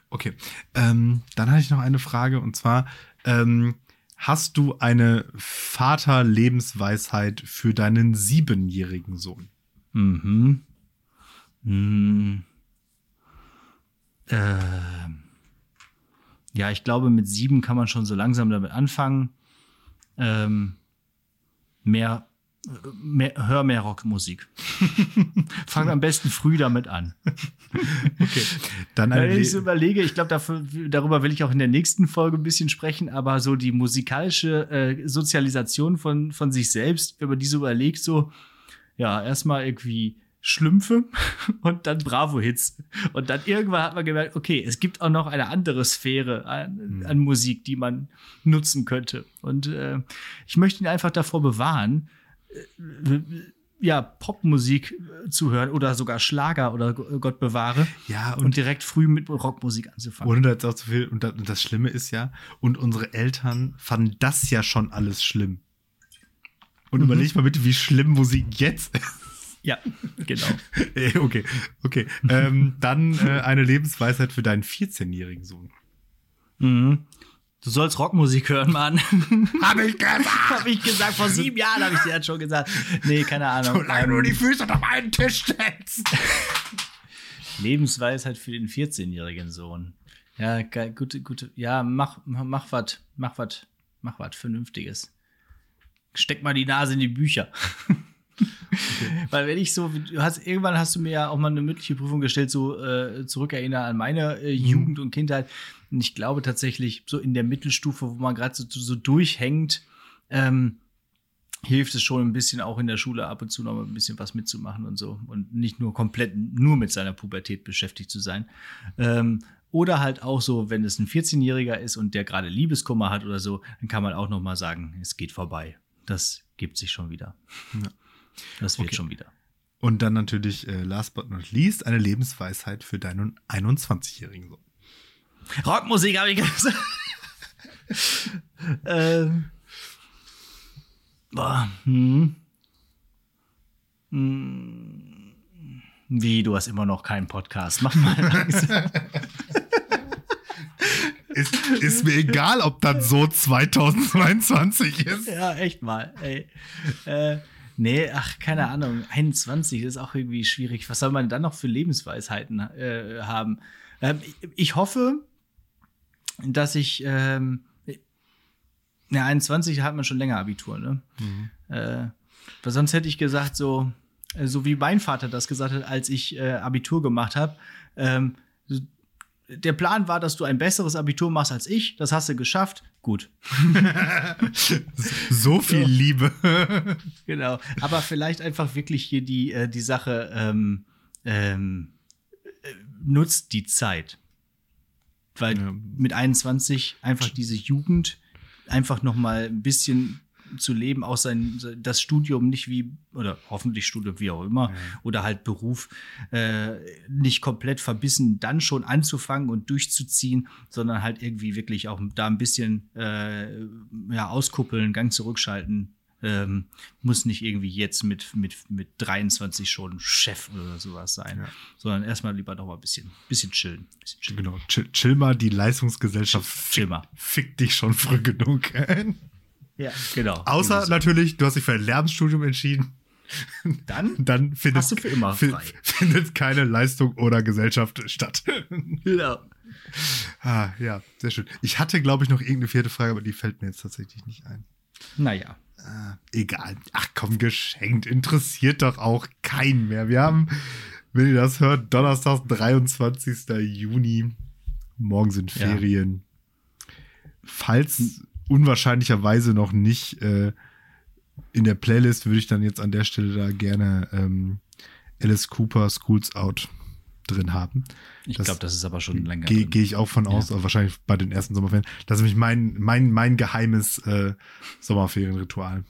Okay, ähm, dann hatte ich noch eine Frage und zwar ähm, Hast du eine Vaterlebensweisheit für deinen siebenjährigen Sohn? Mhm. mhm. Äh, ja, ich glaube, mit sieben kann man schon so langsam damit anfangen. Ähm, mehr Mehr, hör mehr Rockmusik. Fang am besten früh damit an. okay. Dann Wenn ich so überlege, ich glaube, darüber will ich auch in der nächsten Folge ein bisschen sprechen, aber so die musikalische äh, Sozialisation von, von sich selbst, wenn man die so überlegt, so, ja, erstmal irgendwie Schlümpfe und dann Bravo-Hits. Und dann irgendwann hat man gemerkt, okay, es gibt auch noch eine andere Sphäre an, an Musik, die man nutzen könnte. Und äh, ich möchte ihn einfach davor bewahren, ja, Popmusik zu hören oder sogar Schlager oder Gott bewahre. Ja, und, und direkt früh mit Rockmusik anzufangen. Und das auch zu viel. Und das, und das Schlimme ist ja, und unsere Eltern fanden das ja schon alles schlimm. Und mhm. überleg mal bitte, wie schlimm Musik jetzt ist. Ja, genau. okay, okay. ähm, dann äh, eine Lebensweisheit für deinen 14-jährigen Sohn. Mhm. Du sollst Rockmusik hören, Mann. hab ich gesagt. hab ich gesagt. Vor sieben Jahren habe ich dir das schon gesagt. Nee, keine Ahnung. Solange ähm, du die Füße auf einen Tisch stellst. Lebensweisheit für den 14-jährigen Sohn. Ja, gute, gute. Ja, mach, mach was, mach was, mach was Vernünftiges. Steck mal die Nase in die Bücher. Okay. Weil wenn ich so, du hast, irgendwann hast du mir ja auch mal eine mündliche Prüfung gestellt, so äh, zurückerinnern an meine äh, mhm. Jugend und Kindheit. Und ich glaube tatsächlich, so in der Mittelstufe, wo man gerade so, so durchhängt, ähm, hilft es schon ein bisschen auch in der Schule ab und zu noch ein bisschen was mitzumachen und so. Und nicht nur komplett nur mit seiner Pubertät beschäftigt zu sein. Ähm, oder halt auch so, wenn es ein 14-Jähriger ist und der gerade Liebeskummer hat oder so, dann kann man auch noch mal sagen, es geht vorbei. Das gibt sich schon wieder. Ja. Das wird okay. schon wieder. Und dann natürlich, äh, last but not least, eine Lebensweisheit für deinen 21-jährigen Sohn. Rockmusik, habe ich gesagt. ähm. Boah, hm. Hm. Wie, du hast immer noch keinen Podcast. Mach mal langsam. ist, ist mir egal, ob das so 2022 ist. Ja, echt mal. Ey. Äh, nee, ach, keine Ahnung. 21 ist auch irgendwie schwierig. Was soll man dann noch für Lebensweisheiten äh, haben? Ähm, ich hoffe, dass ich. Ähm, ja, 21 hat man schon länger Abitur, ne? Mhm. Äh, weil sonst hätte ich gesagt, so, äh, so wie mein Vater das gesagt hat, als ich äh, Abitur gemacht habe. Ähm, der Plan war, dass du ein besseres Abitur machst als ich. Das hast du geschafft. Gut. so viel Liebe. genau. Aber vielleicht einfach wirklich hier die, äh, die Sache ähm, ähm, äh, nutzt die Zeit. Weil ja. mit 21 einfach diese Jugend einfach noch mal ein bisschen zu leben, auch sein, das Studium nicht wie, oder hoffentlich Studium, wie auch immer, ja. oder halt Beruf, äh, nicht komplett verbissen, dann schon anzufangen und durchzuziehen, sondern halt irgendwie wirklich auch da ein bisschen äh, ja, auskuppeln, Gang zurückschalten. Ähm, muss nicht irgendwie jetzt mit, mit, mit 23 schon Chef oder sowas sein, ja. sondern erstmal lieber noch mal ein bisschen, bisschen chillen. Bisschen chillen. Genau, chill, chill, mal, die Leistungsgesellschaft chill mal. fickt dich schon früh genug. Ja, genau. Außer so. natürlich, du hast dich für ein Lernstudium entschieden. Dann, dann findet, hast du für immer frei. findet keine Leistung oder Gesellschaft statt. Genau. Ah, ja, sehr schön. Ich hatte, glaube ich, noch irgendeine vierte Frage, aber die fällt mir jetzt tatsächlich nicht ein. Naja. Ah, egal. Ach komm, geschenkt. Interessiert doch auch keinen mehr. Wir haben, wenn ihr das hört, Donnerstag, 23. Juni. Morgen sind Ferien. Ja. Falls unwahrscheinlicherweise noch nicht äh, in der Playlist, würde ich dann jetzt an der Stelle da gerne ähm, Alice Cooper Schools Out drin haben. Ich glaube, das ist aber schon länger. Gehe geh ich auch von aus, ja. wahrscheinlich bei den ersten Sommerferien. Das ist nämlich mein, mein, mein geheimes äh, Sommerferienritual.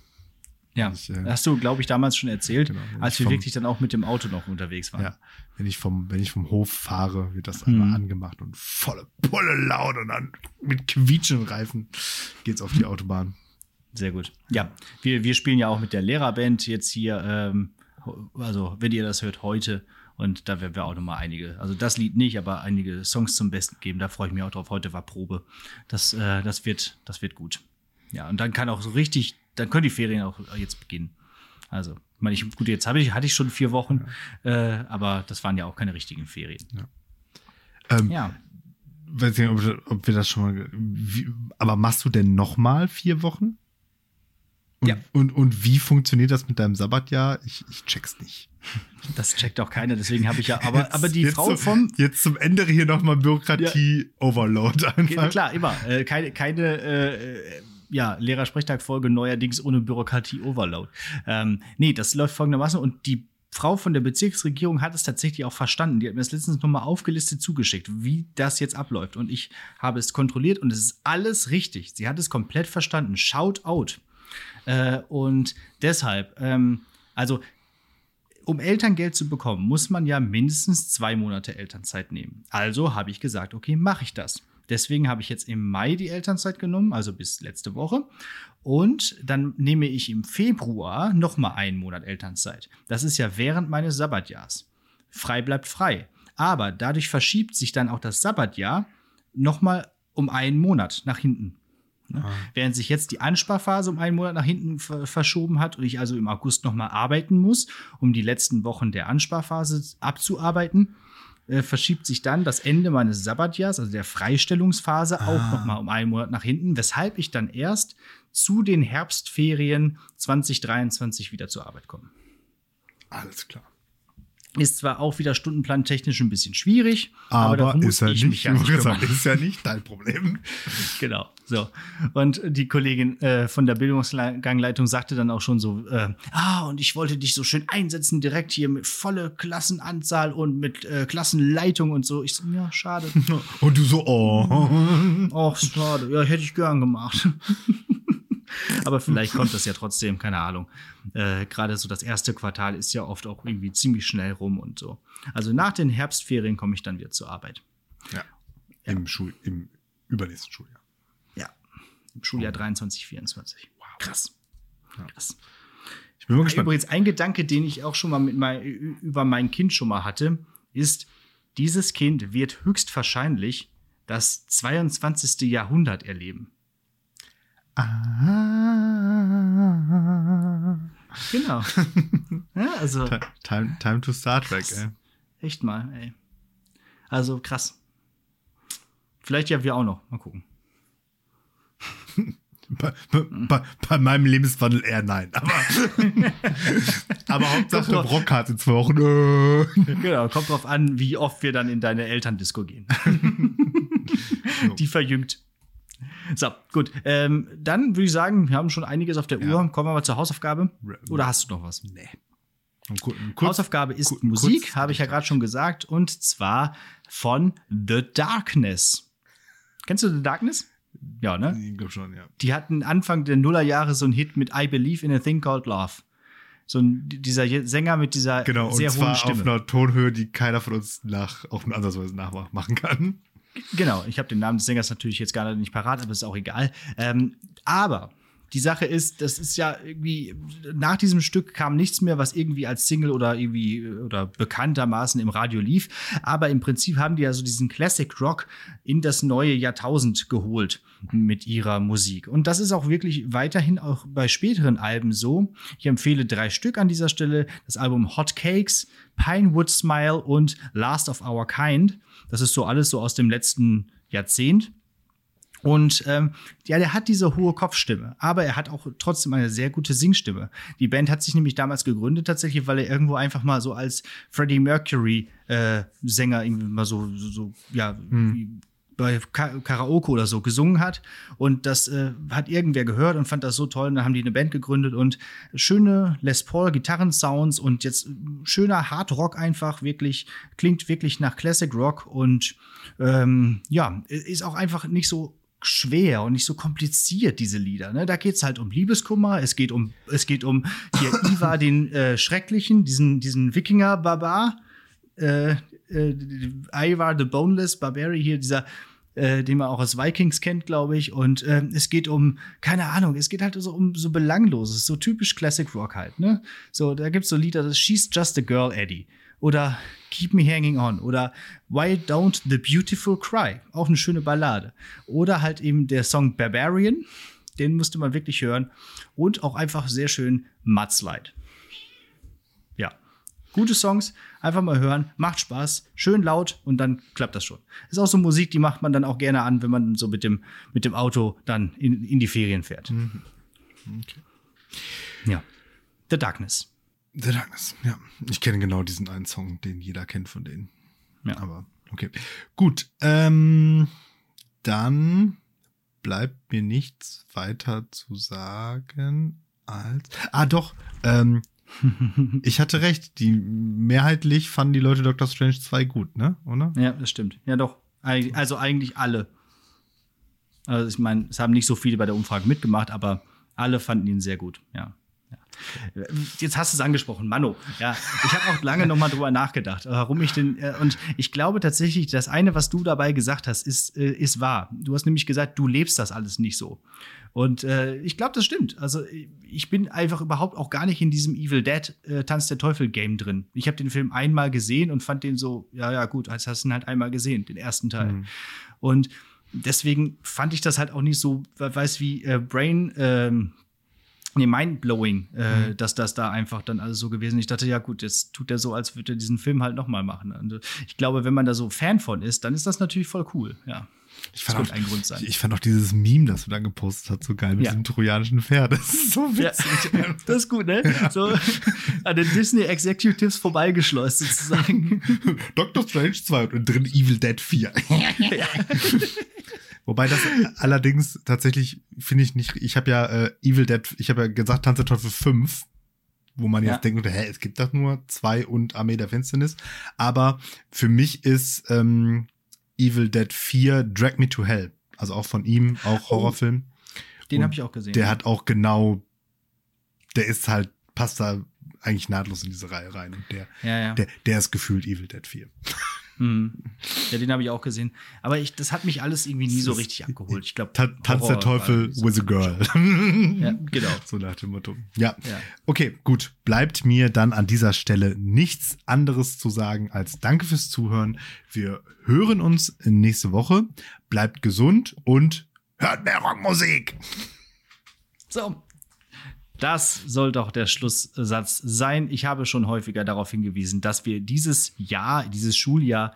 Ja, ich, äh, hast du, glaube ich, damals schon erzählt, genau, als wir vom, wirklich dann auch mit dem Auto noch unterwegs waren. Ja, wenn ich vom, wenn ich vom Hof fahre, wird das einmal hm. angemacht und volle Pulle laut und dann mit quietschenden Reifen geht's auf die Autobahn. Sehr gut. Ja, wir, wir spielen ja auch mit der Lehrerband jetzt hier, ähm, also wenn ihr das hört, heute. Und da werden wir auch noch mal einige, also das Lied nicht, aber einige Songs zum Besten geben. Da freue ich mich auch drauf. Heute war Probe. Das, äh, das, wird, das wird gut. Ja, und dann kann auch so richtig dann können die Ferien auch jetzt beginnen. Also, ich meine, ich, gut, jetzt habe ich, hatte ich schon vier Wochen, ja. äh, aber das waren ja auch keine richtigen Ferien. Ja. Ähm, ja. Weiß nicht, ob, ob, wir das schon mal. Wie, aber machst du denn noch mal vier Wochen? Und, ja. Und, und wie funktioniert das mit deinem Sabbatjahr? Ich, ich check's nicht. Das checkt auch keiner, deswegen habe ich ja. Aber, jetzt, aber die Frau vom. Jetzt zum Ende hier nochmal Bürokratie-Overload ja. einfach. Klar, immer. Äh, keine keine äh, ja, Lehrersprechtag-Folge neuerdings ohne Bürokratie-Overload. Ähm, nee, das läuft folgendermaßen und die Frau von der Bezirksregierung hat es tatsächlich auch verstanden. Die hat mir das letztens nochmal aufgelistet zugeschickt, wie das jetzt abläuft. Und ich habe es kontrolliert und es ist alles richtig. Sie hat es komplett verstanden. Shout out. Äh, und deshalb, ähm, also um Elterngeld zu bekommen, muss man ja mindestens zwei Monate Elternzeit nehmen. Also habe ich gesagt, okay, mache ich das. Deswegen habe ich jetzt im Mai die Elternzeit genommen, also bis letzte Woche. Und dann nehme ich im Februar nochmal einen Monat Elternzeit. Das ist ja während meines Sabbatjahrs. Frei bleibt frei. Aber dadurch verschiebt sich dann auch das Sabbatjahr nochmal um einen Monat nach hinten. Ne? Ah. Während sich jetzt die Ansparphase um einen Monat nach hinten verschoben hat und ich also im August nochmal arbeiten muss, um die letzten Wochen der Ansparphase abzuarbeiten, äh, verschiebt sich dann das Ende meines Sabbatjahrs, also der Freistellungsphase, ah. auch noch mal um einen Monat nach hinten, weshalb ich dann erst zu den Herbstferien 2023 wieder zur Arbeit komme. Alles klar. Ist zwar auch wieder stundenplantechnisch ein bisschen schwierig, aber, aber ist, ja nicht, ja nicht gesagt, ist ja nicht dein Problem. genau. So. Und die Kollegin äh, von der Bildungsgangleitung sagte dann auch schon so: äh, Ah, und ich wollte dich so schön einsetzen, direkt hier mit volle Klassenanzahl und mit äh, Klassenleitung und so. Ich so: Ja, schade. Und du so: Oh. Ach, schade. Ja, hätte ich gern gemacht. Aber vielleicht kommt das ja trotzdem, keine Ahnung. Äh, Gerade so das erste Quartal ist ja oft auch irgendwie ziemlich schnell rum und so. Also nach den Herbstferien komme ich dann wieder zur Arbeit. Ja. ja. Im, Schul im übernächsten Schuljahr. Ja. Im Schuljahr oh. 23, 24. Wow. Krass. Ja. Krass. Ich bin mal gespannt. Übrigens, ein Gedanke, den ich auch schon mal mit mein, über mein Kind schon mal hatte, ist, dieses Kind wird höchstwahrscheinlich das 22. Jahrhundert erleben. Ah. Genau. ja, also. Time, time to Star Trek, ey. Echt mal, ey. Also krass. Vielleicht ja wir auch noch. Mal gucken. Bei, bei, bei, meinem Lebenswandel eher nein. Aber, aber Hauptsache Brock hat in zwei Wochen. genau, kommt drauf an, wie oft wir dann in deine Elterndisco gehen. Die verjüngt. So, gut. Ähm, dann würde ich sagen, wir haben schon einiges auf der ja. Uhr. Kommen wir mal zur Hausaufgabe. Oder hast du noch was? Nee. Kurz, Hausaufgabe ist kurz, Musik, habe ich ja gerade schon gesagt. Und zwar von The Darkness. Kennst du The Darkness? Ja, ne? Ich glaube schon, ja. Die hatten Anfang der Nullerjahre so einen Hit mit I Believe in a Thing Called Love. So ein, dieser Sänger mit dieser genau, sehr und zwar hohen Stimme. auf einer Tonhöhe, die keiner von uns nach, auch nur ansatzweise nachmachen kann. Genau, ich habe den Namen des Sängers natürlich jetzt gar nicht parat, aber ist auch egal. Ähm, aber die Sache ist, das ist ja irgendwie, nach diesem Stück kam nichts mehr, was irgendwie als Single oder irgendwie oder bekanntermaßen im Radio lief. Aber im Prinzip haben die ja so diesen Classic Rock in das neue Jahrtausend geholt mit ihrer Musik. Und das ist auch wirklich weiterhin auch bei späteren Alben so. Ich empfehle drei Stück an dieser Stelle. Das Album Hot Cakes, Pinewood Smile und Last of Our Kind. Das ist so alles so aus dem letzten Jahrzehnt. Und ähm, ja, der hat diese hohe Kopfstimme, aber er hat auch trotzdem eine sehr gute Singstimme. Die Band hat sich nämlich damals gegründet tatsächlich, weil er irgendwo einfach mal so als Freddie Mercury äh, Sänger irgendwie mal so, so, so ja, hm. Bei Karaoke oder so gesungen hat. Und das äh, hat irgendwer gehört und fand das so toll. Und dann haben die eine Band gegründet und schöne Les Paul Gitarrensounds und jetzt schöner Hard Rock einfach wirklich, klingt wirklich nach Classic Rock und ähm, ja, ist auch einfach nicht so schwer und nicht so kompliziert, diese Lieder. Ne? Da geht's halt um Liebeskummer, es geht um, es geht um hier Iva, den äh, Schrecklichen, diesen, diesen Wikinger-Barbar, äh, äh, Ivar the Boneless Barbary, hier dieser äh, den man auch aus Vikings kennt, glaube ich. Und äh, es geht um, keine Ahnung, es geht halt so um so Belangloses, so typisch Classic Rock halt, ne? So, da gibt's so Lieder, das She's Just a Girl, Eddie oder Keep Me Hanging On oder Why Don't the Beautiful Cry, auch eine schöne Ballade. Oder halt eben der Song Barbarian, den musste man wirklich hören. Und auch einfach sehr schön Mudslide. Gute Songs, einfach mal hören, macht Spaß, schön laut und dann klappt das schon. Ist auch so Musik, die macht man dann auch gerne an, wenn man so mit dem, mit dem Auto dann in, in die Ferien fährt. Mhm. Okay. Ja, The Darkness. The Darkness, ja. Ich kenne genau diesen einen Song, den jeder kennt von denen. Ja. Aber okay. Gut. Ähm, dann bleibt mir nichts weiter zu sagen als. Ah, doch. Ähm, ich hatte recht. Die mehrheitlich fanden die Leute Doctor Strange 2 gut, ne? Oder? Ja, das stimmt. Ja, doch. Also eigentlich alle. Also ich meine, es haben nicht so viele bei der Umfrage mitgemacht, aber alle fanden ihn sehr gut, ja. Jetzt hast du es angesprochen, Mano. Ja, ich habe auch lange noch mal drüber nachgedacht, warum ich den äh, und ich glaube tatsächlich, das eine, was du dabei gesagt hast, ist äh, ist wahr. Du hast nämlich gesagt, du lebst das alles nicht so. Und äh, ich glaube, das stimmt. Also ich bin einfach überhaupt auch gar nicht in diesem Evil Dead äh, Tanz der Teufel Game drin. Ich habe den Film einmal gesehen und fand den so, ja ja gut, als hast du ihn halt einmal gesehen, den ersten Teil. Mhm. Und deswegen fand ich das halt auch nicht so, weiß wie äh, Brain ähm, nee, mindblowing, äh, mhm. dass das da einfach dann alles so gewesen ist. Ich dachte, ja gut, jetzt tut er so, als würde er diesen Film halt nochmal machen. Und ich glaube, wenn man da so Fan von ist, dann ist das natürlich voll cool, ja. Ich fand, auch, ein Grund sein. Ich, fand auch dieses Meme, das du dann gepostet hast, so geil mit ja. diesem trojanischen Pferd. Das ist so witzig. Ja. Das ist gut, ne? Ja. So an den Disney Executives vorbeigeschleust sozusagen. Doctor Strange 2 und drin Evil Dead 4. Ja. Wobei das allerdings tatsächlich finde ich nicht. Ich habe ja äh, Evil Dead, ich habe ja gesagt Tanz der Teufel 5, wo man jetzt denkt, hä, es gibt das nur zwei und Armee der Finsternis. Aber für mich ist ähm, Evil Dead 4 Drag Me to Hell, also auch von ihm, auch oh. Horrorfilm. Den habe ich auch gesehen. Der ja. hat auch genau, der ist halt passt da eigentlich nahtlos in diese Reihe rein und der, ja, ja. der, der ist gefühlt Evil Dead 4. Hm. Ja, den habe ich auch gesehen. Aber ich, das hat mich alles irgendwie nie so richtig abgeholt. Ich glaube, Tanz der Teufel with a girl. ja, genau. So nach dem Motto. Ja. ja. Okay, gut. Bleibt mir dann an dieser Stelle nichts anderes zu sagen als Danke fürs Zuhören. Wir hören uns nächste Woche. Bleibt gesund und hört mehr Rockmusik. So. Das soll doch der Schlusssatz sein. Ich habe schon häufiger darauf hingewiesen, dass wir dieses Jahr, dieses Schuljahr,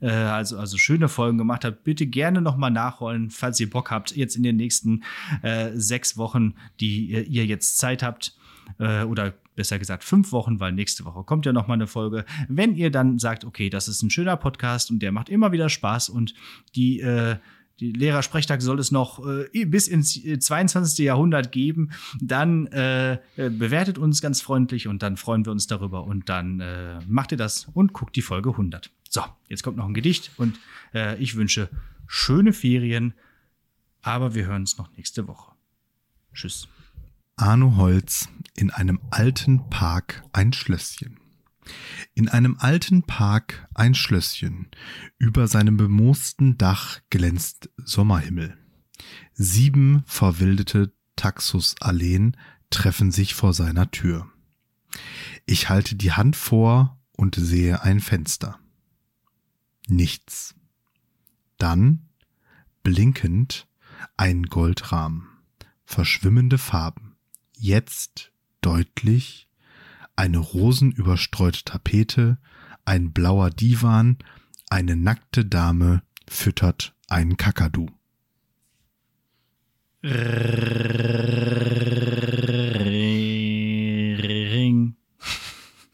äh, also, also schöne Folgen gemacht haben. Bitte gerne nochmal nachholen, falls ihr Bock habt, jetzt in den nächsten äh, sechs Wochen, die ihr, ihr jetzt Zeit habt. Äh, oder besser gesagt fünf Wochen, weil nächste Woche kommt ja noch mal eine Folge. Wenn ihr dann sagt, okay, das ist ein schöner Podcast und der macht immer wieder Spaß und die äh, die Lehrersprechtag soll es noch äh, bis ins 22. Äh, Jahrhundert geben, dann äh, äh, bewertet uns ganz freundlich und dann freuen wir uns darüber und dann äh, macht ihr das und guckt die Folge 100. So, jetzt kommt noch ein Gedicht und äh, ich wünsche schöne Ferien, aber wir hören uns noch nächste Woche. Tschüss. Arno Holz in einem alten Park ein Schlösschen. In einem alten Park ein Schlösschen. Über seinem bemoosten Dach glänzt Sommerhimmel. Sieben verwilderte Taxusalleen treffen sich vor seiner Tür. Ich halte die Hand vor und sehe ein Fenster. Nichts. Dann, blinkend, ein Goldrahmen. Verschwimmende Farben. Jetzt deutlich eine rosenüberstreute Tapete, ein blauer Divan, eine nackte Dame füttert einen Kakadu.